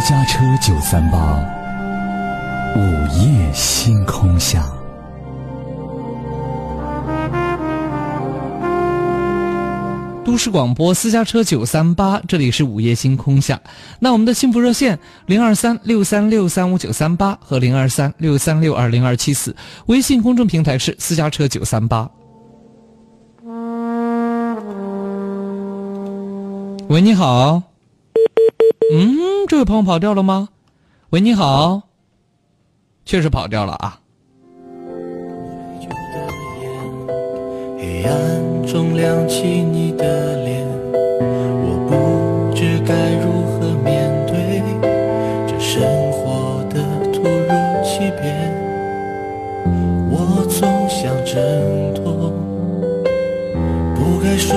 私家车九三八，午夜星空下。都市广播私家车九三八，这里是午夜星空下。那我们的幸福热线零二三六三六三五九三八和零二三六三六二零二七四，微信公众平台是私家车九三八。喂，你好。嗯，这位朋友跑掉了吗？喂，你好。确实跑掉了啊。黑暗中亮起你的脸，我不知该如何面对这生活的突如其变。我总想挣脱不该属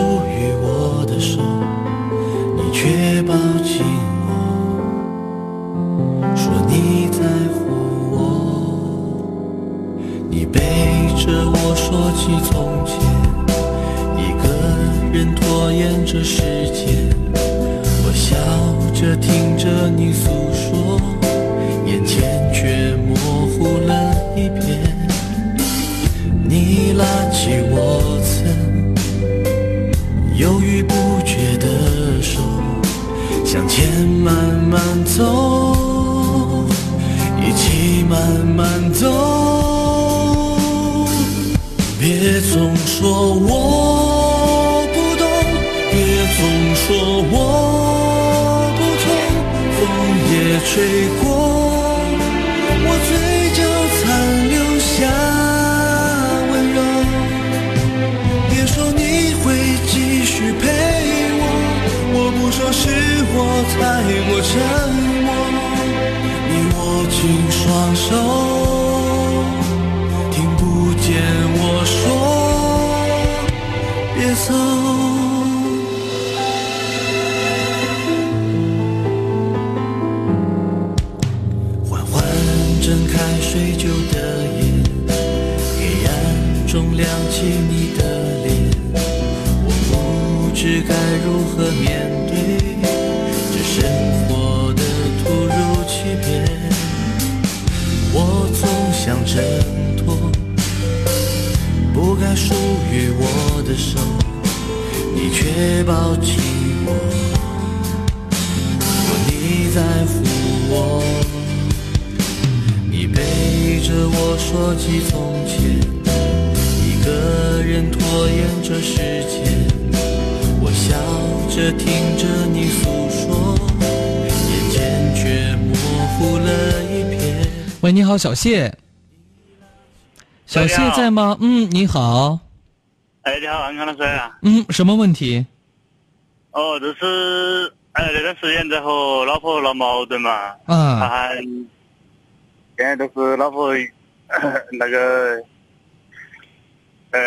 说起从前，一个人拖延着时间。我笑着听着你诉说，眼前却模糊了一片。你拉起我曾犹豫不决的手，向前慢慢走，一起慢慢走。总说我不懂，也总说我不痛，风也吹。谢。小谢在吗？嗯，你好。哎，你好，安康老师啊。嗯，什么问题？哦，就是哎那段时间在和老婆闹矛盾嘛。嗯他还现在都是老婆那个呃，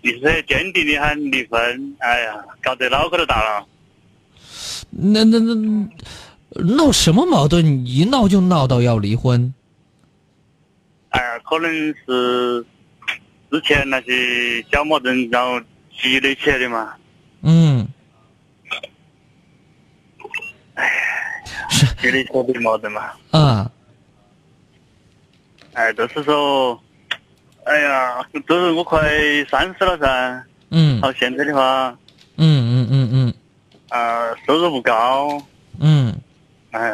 意思坚定的喊离婚。哎呀，搞得脑壳都大了。那那那闹什么矛盾？一闹就闹到要离婚？哎呀，可能是之前那些小矛盾，然后积累起来的嘛。嗯，哎积累起来的矛盾嘛。啊，哎，就是说，哎呀，都是我快三十了噻。嗯到现在的话，嗯嗯嗯嗯啊，收入不高，嗯，哎，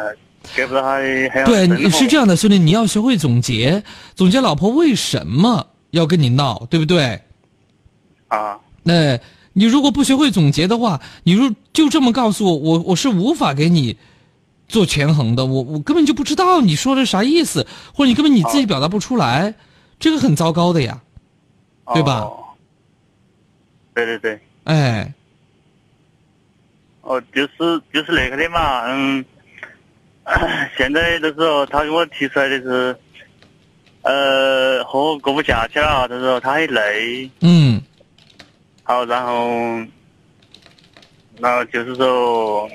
给不到他的很好对，你是这样的，兄弟，你要学会总结，总结老婆为什么要跟你闹，对不对？啊，那你如果不学会总结的话，你如就这么告诉我，我我是无法给你做权衡的，我我根本就不知道你说的啥意思，或者你根本你自己表达不出来，这个很糟糕的呀，对吧？哦对对对，哎，哦，就是就是那个的嘛，嗯，现在的时候他给我提出来的是，呃，和我过不下去了，他说他很累，嗯。好，然后，然后就是说，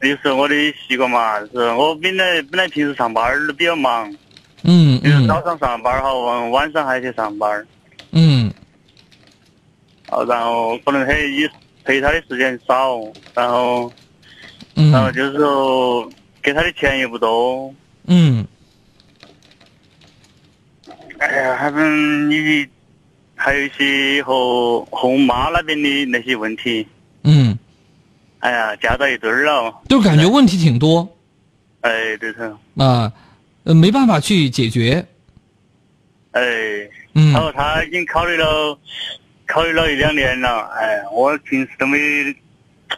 有时候我的习惯嘛，就是我本来本来平时上班儿都比较忙，嗯嗯就是早上上班儿好，晚晚上还去上班儿，嗯。哦，然后可能陪一陪他的时间少，然后嗯。然后就是说给他的钱也不多，嗯。哎呀，反正你还有一些和和我妈那边的那些问题，嗯，哎呀，加到一堆儿了，就感觉问题挺多。哎，对头，啊，呃，没办法去解决。哎，嗯。然后他已经考虑了，考虑了一两年了，哎，我平时都没，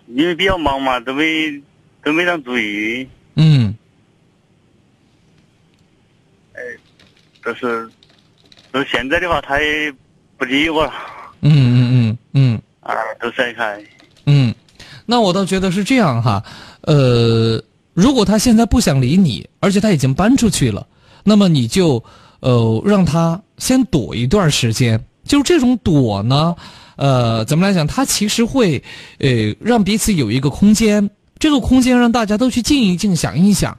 因为比较忙嘛，都没都没当注意，嗯就是，就是现在的话，他也不理我了，嗯嗯嗯嗯啊，都散开，嗯，那我倒觉得是这样哈，呃，如果他现在不想理你，而且他已经搬出去了，那么你就呃让他先躲一段时间。就是这种躲呢，呃，怎么来讲？他其实会呃让彼此有一个空间，这个空间让大家都去静一静，想一想，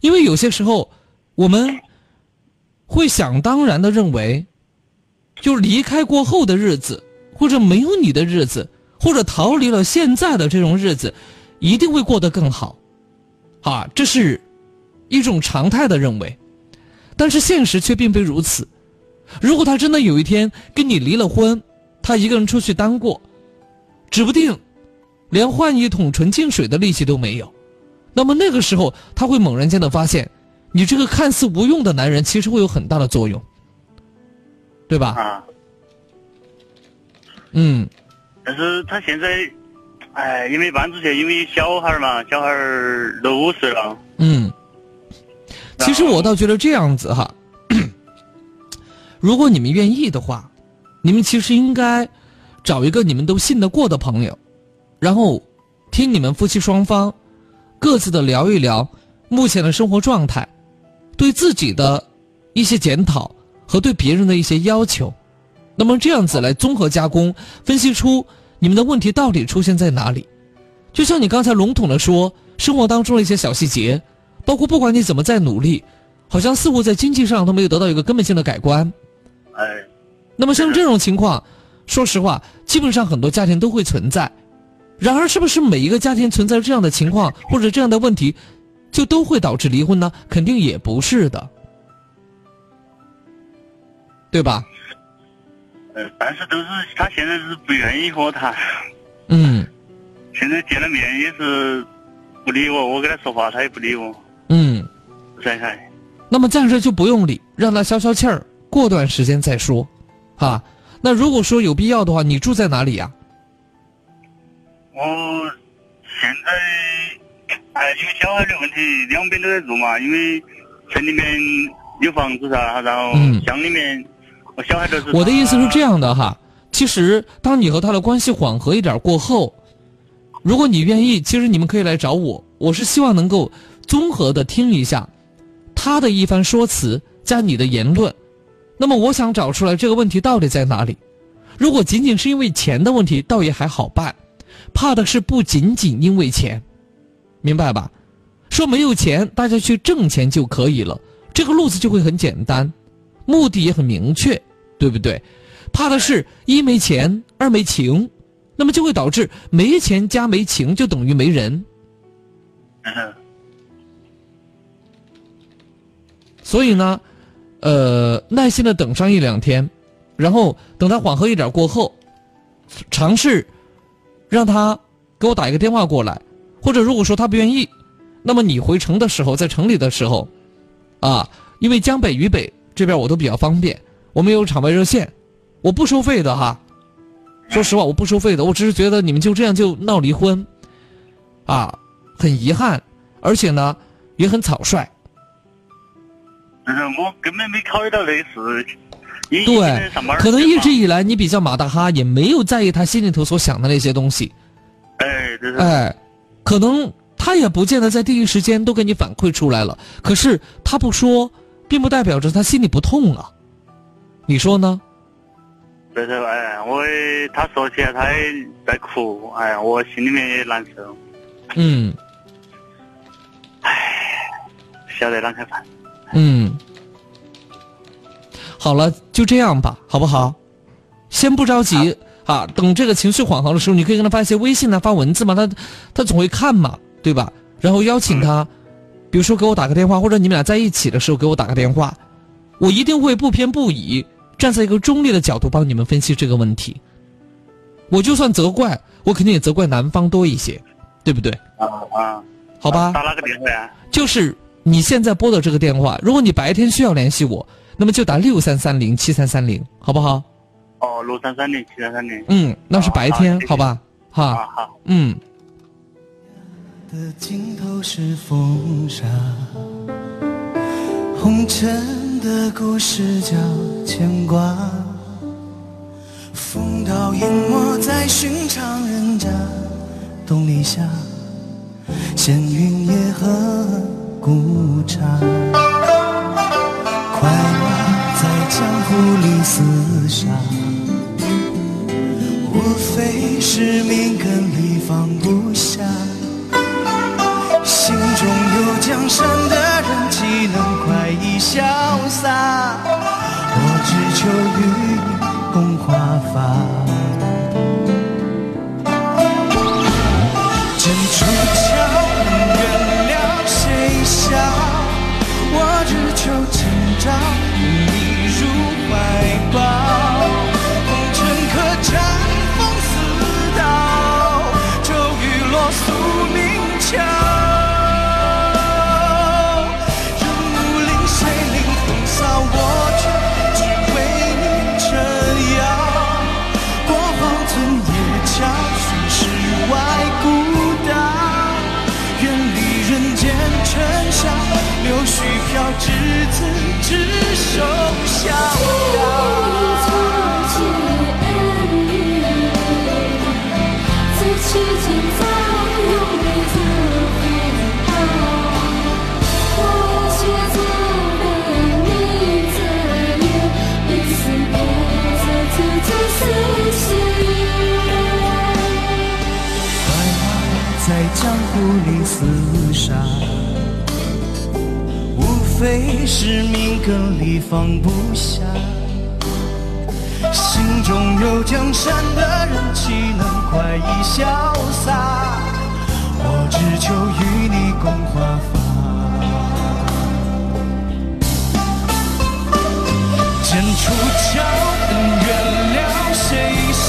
因为有些时候我们会想当然的认为，就离开过后的日子，或者没有你的日子，或者逃离了现在的这种日子，一定会过得更好，啊，这是一种常态的认为，但是现实却并非如此。如果他真的有一天跟你离了婚，他一个人出去单过，指不定连换一桶纯净水的力气都没有，那么那个时候他会猛然间的发现，你这个看似无用的男人，其实会有很大的作用，对吧？啊，嗯。但是他现在，哎，因为搬出去，因为小孩儿嘛，小孩儿都五岁了，嗯，其实我倒觉得这样子哈，如果你们愿意的话，你们其实应该找一个你们都信得过的朋友，然后听你们夫妻双方各自的聊一聊目前的生活状态，对自己的一些检讨和对别人的一些要求，那么这样子来综合加工，分析出你们的问题到底出现在哪里。就像你刚才笼统的说，生活当中的一些小细节，包括不管你怎么再努力，好像似乎在经济上都没有得到一个根本性的改观。哎，那么像这种情况，说实话，基本上很多家庭都会存在。然而，是不是每一个家庭存在这样的情况或者这样的问题，就都会导致离婚呢？肯定也不是的，对吧？呃，但是都是他现在是不愿意和我谈，嗯现在见了面也是不理我，我跟他说话他也不理我，嗯。再看。那么暂时就不用理，让他消消气儿，过段时间再说，哈。那如果说有必要的话，你住在哪里呀、我现在，哎，因为小孩的问题，两边都在住嘛。因为城里面有房子噻，然后乡里面，我小孩都是。我的意思是这样的哈，其实当你和他的关系缓和一点过后，如果你愿意，其实你们可以来找我，我是希望能够综合的听一下他的一番说辞加你的言论，那么我想找出来这个问题到底在哪里。如果仅仅是因为钱的问题，倒也还好办，怕的是不仅仅因为钱，明白吧？说没有钱，大家去挣钱就可以了，这个路子就会很简单，目的也很明确，对不对？怕的是一没钱，二没情，那么就会导致没钱加没情就等于没人。嗯所以呢，呃，耐心的等上一两天，然后等他缓和一点过后，尝试让他给我打一个电话过来，或者如果说他不愿意，那么你回城的时候，在城里的时候，啊，因为江北渝北这边我都比较方便，我们有场外热线，我不收费的哈。说实话，我不收费的，我只是觉得你们就这样就闹离婚，啊，很遗憾，而且呢也很草率。但是我根本没考虑到类似，对可能一直以来你比较马大哈，也没有在意他心里头所想的那些东西。哎，对对。哎，可能他也不见得在第一时间都给你反馈出来了。可是他不说，并不代表着他心里不痛啊。你说呢？对对，哎，我他说起来他也在哭，哎呀，我心里面也难受。嗯，哎晓得啷个办。嗯，好了，就这样吧，好不好？先不着急啊，等这个情绪缓和的时候，你可以跟他发一些微信啊，发文字嘛，他他总会看嘛，对吧？然后邀请他，比如说给我打个电话，或者你们俩在一起的时候给我打个电话，我一定会不偏不倚，站在一个中立的角度帮你们分析这个问题。我就算责怪，我肯定也责怪男方多一些，对不对？啊啊，好吧。打哪个电话呀？就是你现在拨的这个电话，如果你白天需要联系我，那么就打六三三零七三三零，好不好？哦，六三三零七三三零。嗯，那是白天，好吧？哈，好。嗯。的尽头是风沙，红尘的故事叫牵挂，风倒淹没在寻常人家冬篱下，闲云野鹤孤茶，快江湖里厮杀，无非是命根里放不下。心中有江山的人，岂能快意潇洒？我只求与你共华发。之非是命根里放不下，心中有江山的人，岂能快意潇洒？我只求与你共华发。剑出鞘，恩怨了谁晓？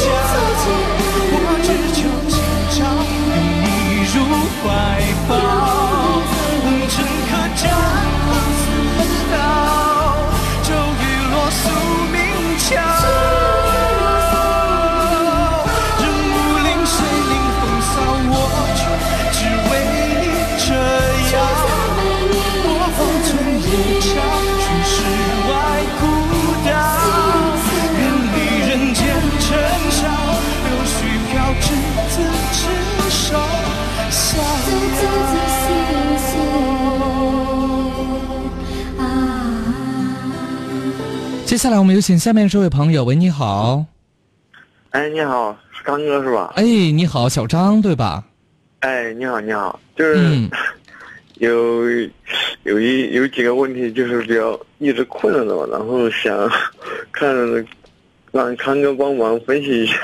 下来我们有请下面这位朋友，喂，你好。哎，你好，是刚哥是吧？哎，你好，小张对吧？哎，你好，你好，就是、嗯 有有一有几个问题，就是比较一直困着的嘛，然后想看让康哥帮忙分析一下。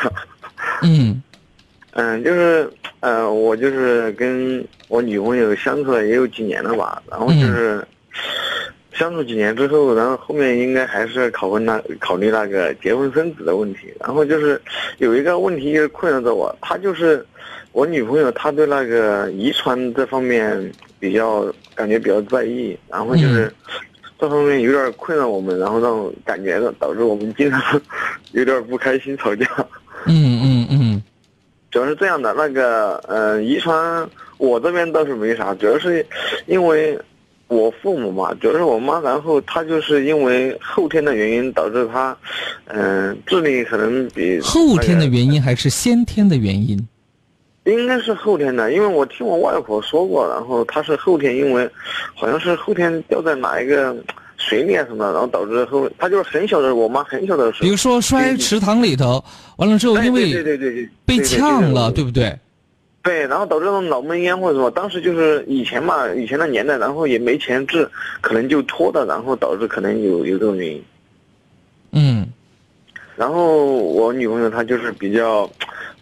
嗯 嗯，就是呃，我就是跟我女朋友相处了也有几年了吧，然后就是。相处几年之后，然后后面应该还是考虑那考虑那个结婚生子的问题。然后就是有一个问题就是困扰着我，她就是我女朋友，她对那个遗传这方面比较感觉比较在意，然后就是这方面有点困扰我们，然后让我感觉到导致我们经常 有点不开心吵架。嗯嗯嗯，主要是这样的，那个呃，遗传我这边倒是没啥，主要是因为。我父母嘛，主要是我妈，然后她就是因为后天的原因导致她，嗯、智力可能比后天的原因还是先天的原因？应该是后天的，因为我听我外婆说过，然后她是后天，因为好像是后天掉在哪一个水里啊什么的，然后导致后她就是很小的时候，我妈很小的时候，比如说摔池塘里头，完了之后因为对对对对被呛了，对对不对？对，然后导致那种脑闷烟或者什么，当时就是以前嘛，以前的年代，然后也没钱治，可能就拖的，然后导致可能有有这种原因。嗯，然后我女朋友她就是比较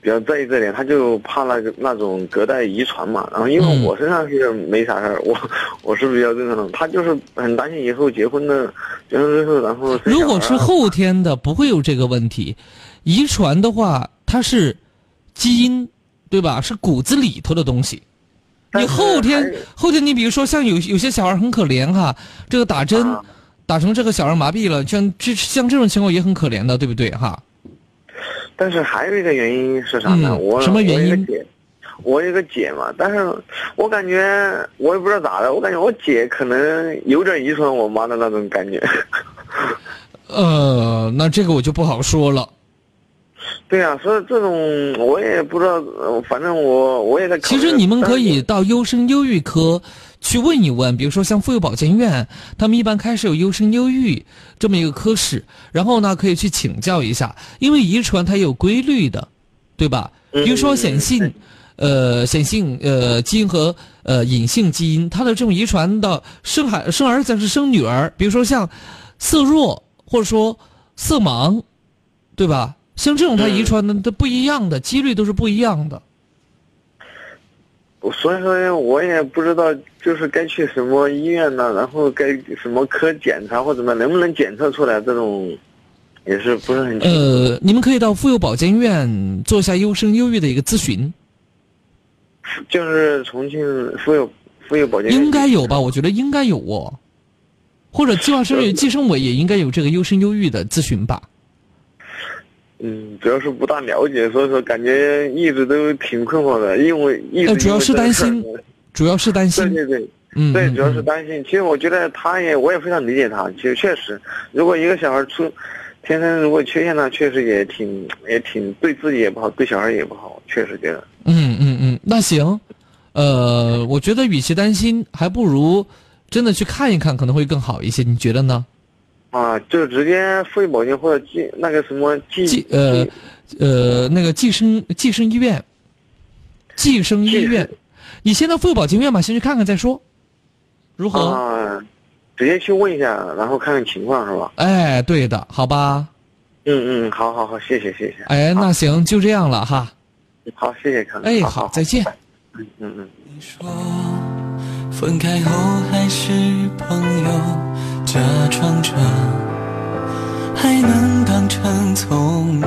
比较在意这点，她就怕那个那种隔代遗传嘛。然后因为我身上是没啥事儿，我 我是比较正常的，她就是很担心以后结婚的结婚之后，然后如果是后天的，不会有这个问题。遗传的话，它是基因，对吧？是骨子里头的东西。你后天后天，你比如说像有有些小孩很可怜哈，这个打针、啊打成这个小儿麻痹了，像这像这种情况也很可怜的，对不对哈？但是还有一个原因是啥呢？嗯我什么原因我有个姐嘛，但是我感觉我也不知道咋的，我感觉我姐可能有点遗传我妈的那种感觉。呃，那这个我就不好说了。对呀、所以这种我也不知道，呃反正我我也在考。其实你们可以到优生优育科去问一问，比如说像妇幼保健院，他们一般开设有优生优育这么一个科室，然后呢可以去请教一下，因为遗传它有规律的，对吧？比如说显性，呃，显性呃基因和呃隐性基因，它的这种遗传的生孩生儿子还是生女儿，比如说像色弱或者说色盲，对吧？像这种它遗传的都不一样的，几率都是不一样的。所以说我也不知道，就是该去什么医院呢，然后该什么科检查或怎么，能不能检测出来这种，也是不是很清楚。呃，你们可以到妇幼保健院做一下优生优育的一个咨询，就是重庆妇幼妇幼保健院应该有吧？我觉得应该有哦，或者计划生育计生委也应该有这个优生优育的咨询吧。嗯，主要是不大了解，所以说感觉一直都挺困惑的，因为一直呃，主要是担心主要是担心。对对对，嗯，对，嗯主要是担心。其实我觉得他也，我也非常理解他。其实确实，如果一个小孩出天生如果缺陷呢，确实也挺也挺对自己也不好，对小孩也不好，确实觉得。嗯嗯嗯，那行，呃，我觉得与其担心，还不如真的去看一看，可能会更好一些。你觉得呢？啊，就直接妇幼保健或者寄那个什么寄计呃呃那个计生计生医院，计生医院，你先到妇幼保健院吧，先去看看再说，如何？啊，直接去问一下，然后看看情况是吧？哎，对的，好吧。嗯嗯，好好好，谢谢谢谢。哎，那行，就这样了哈。好，谢谢康。哎，好好，再见。嗯嗯嗯。分开后还是朋友，假装着还能当成从没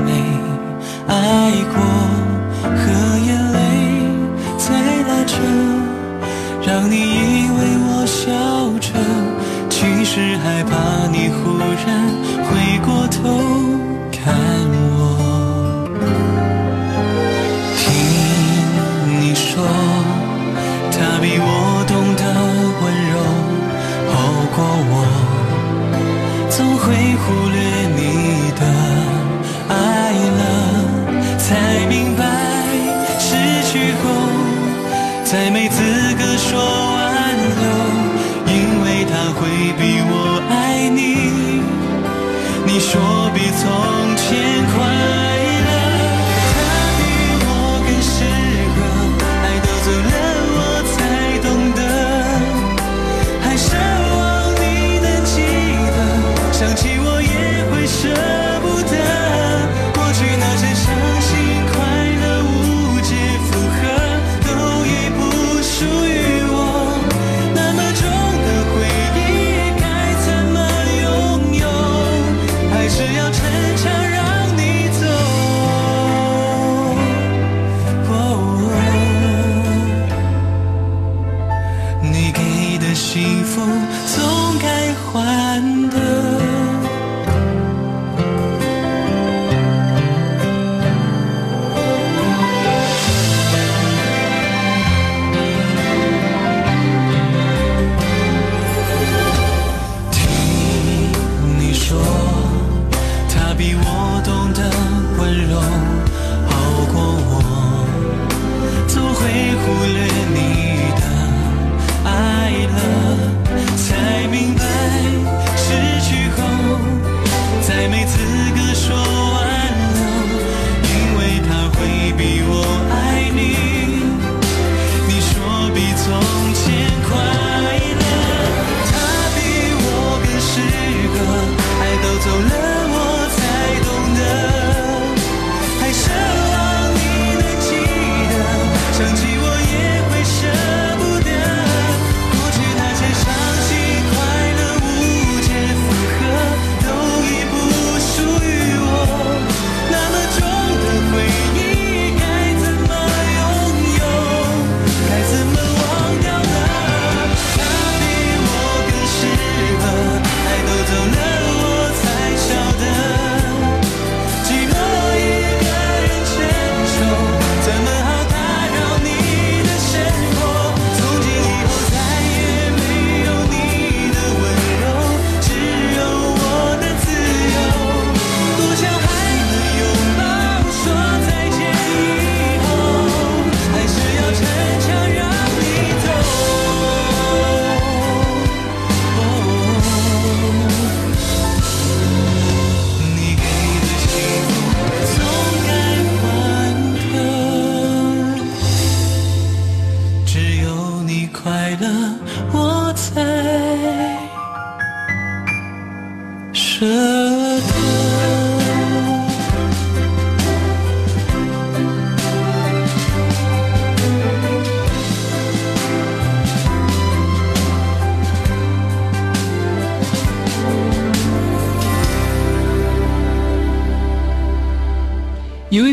爱过，和眼泪在拉扯，让你以为我笑着，其实害怕你忽然回过头看我。总会忽略你的爱了，才明白失去后再没资格说挽留，因为他会比我爱你，你说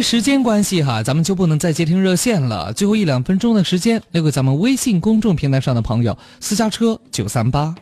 时间关系哈，咱们就不能再接听热线了。最后一两分钟的时间，留给咱们微信公众平台上的朋友，私家车九三八。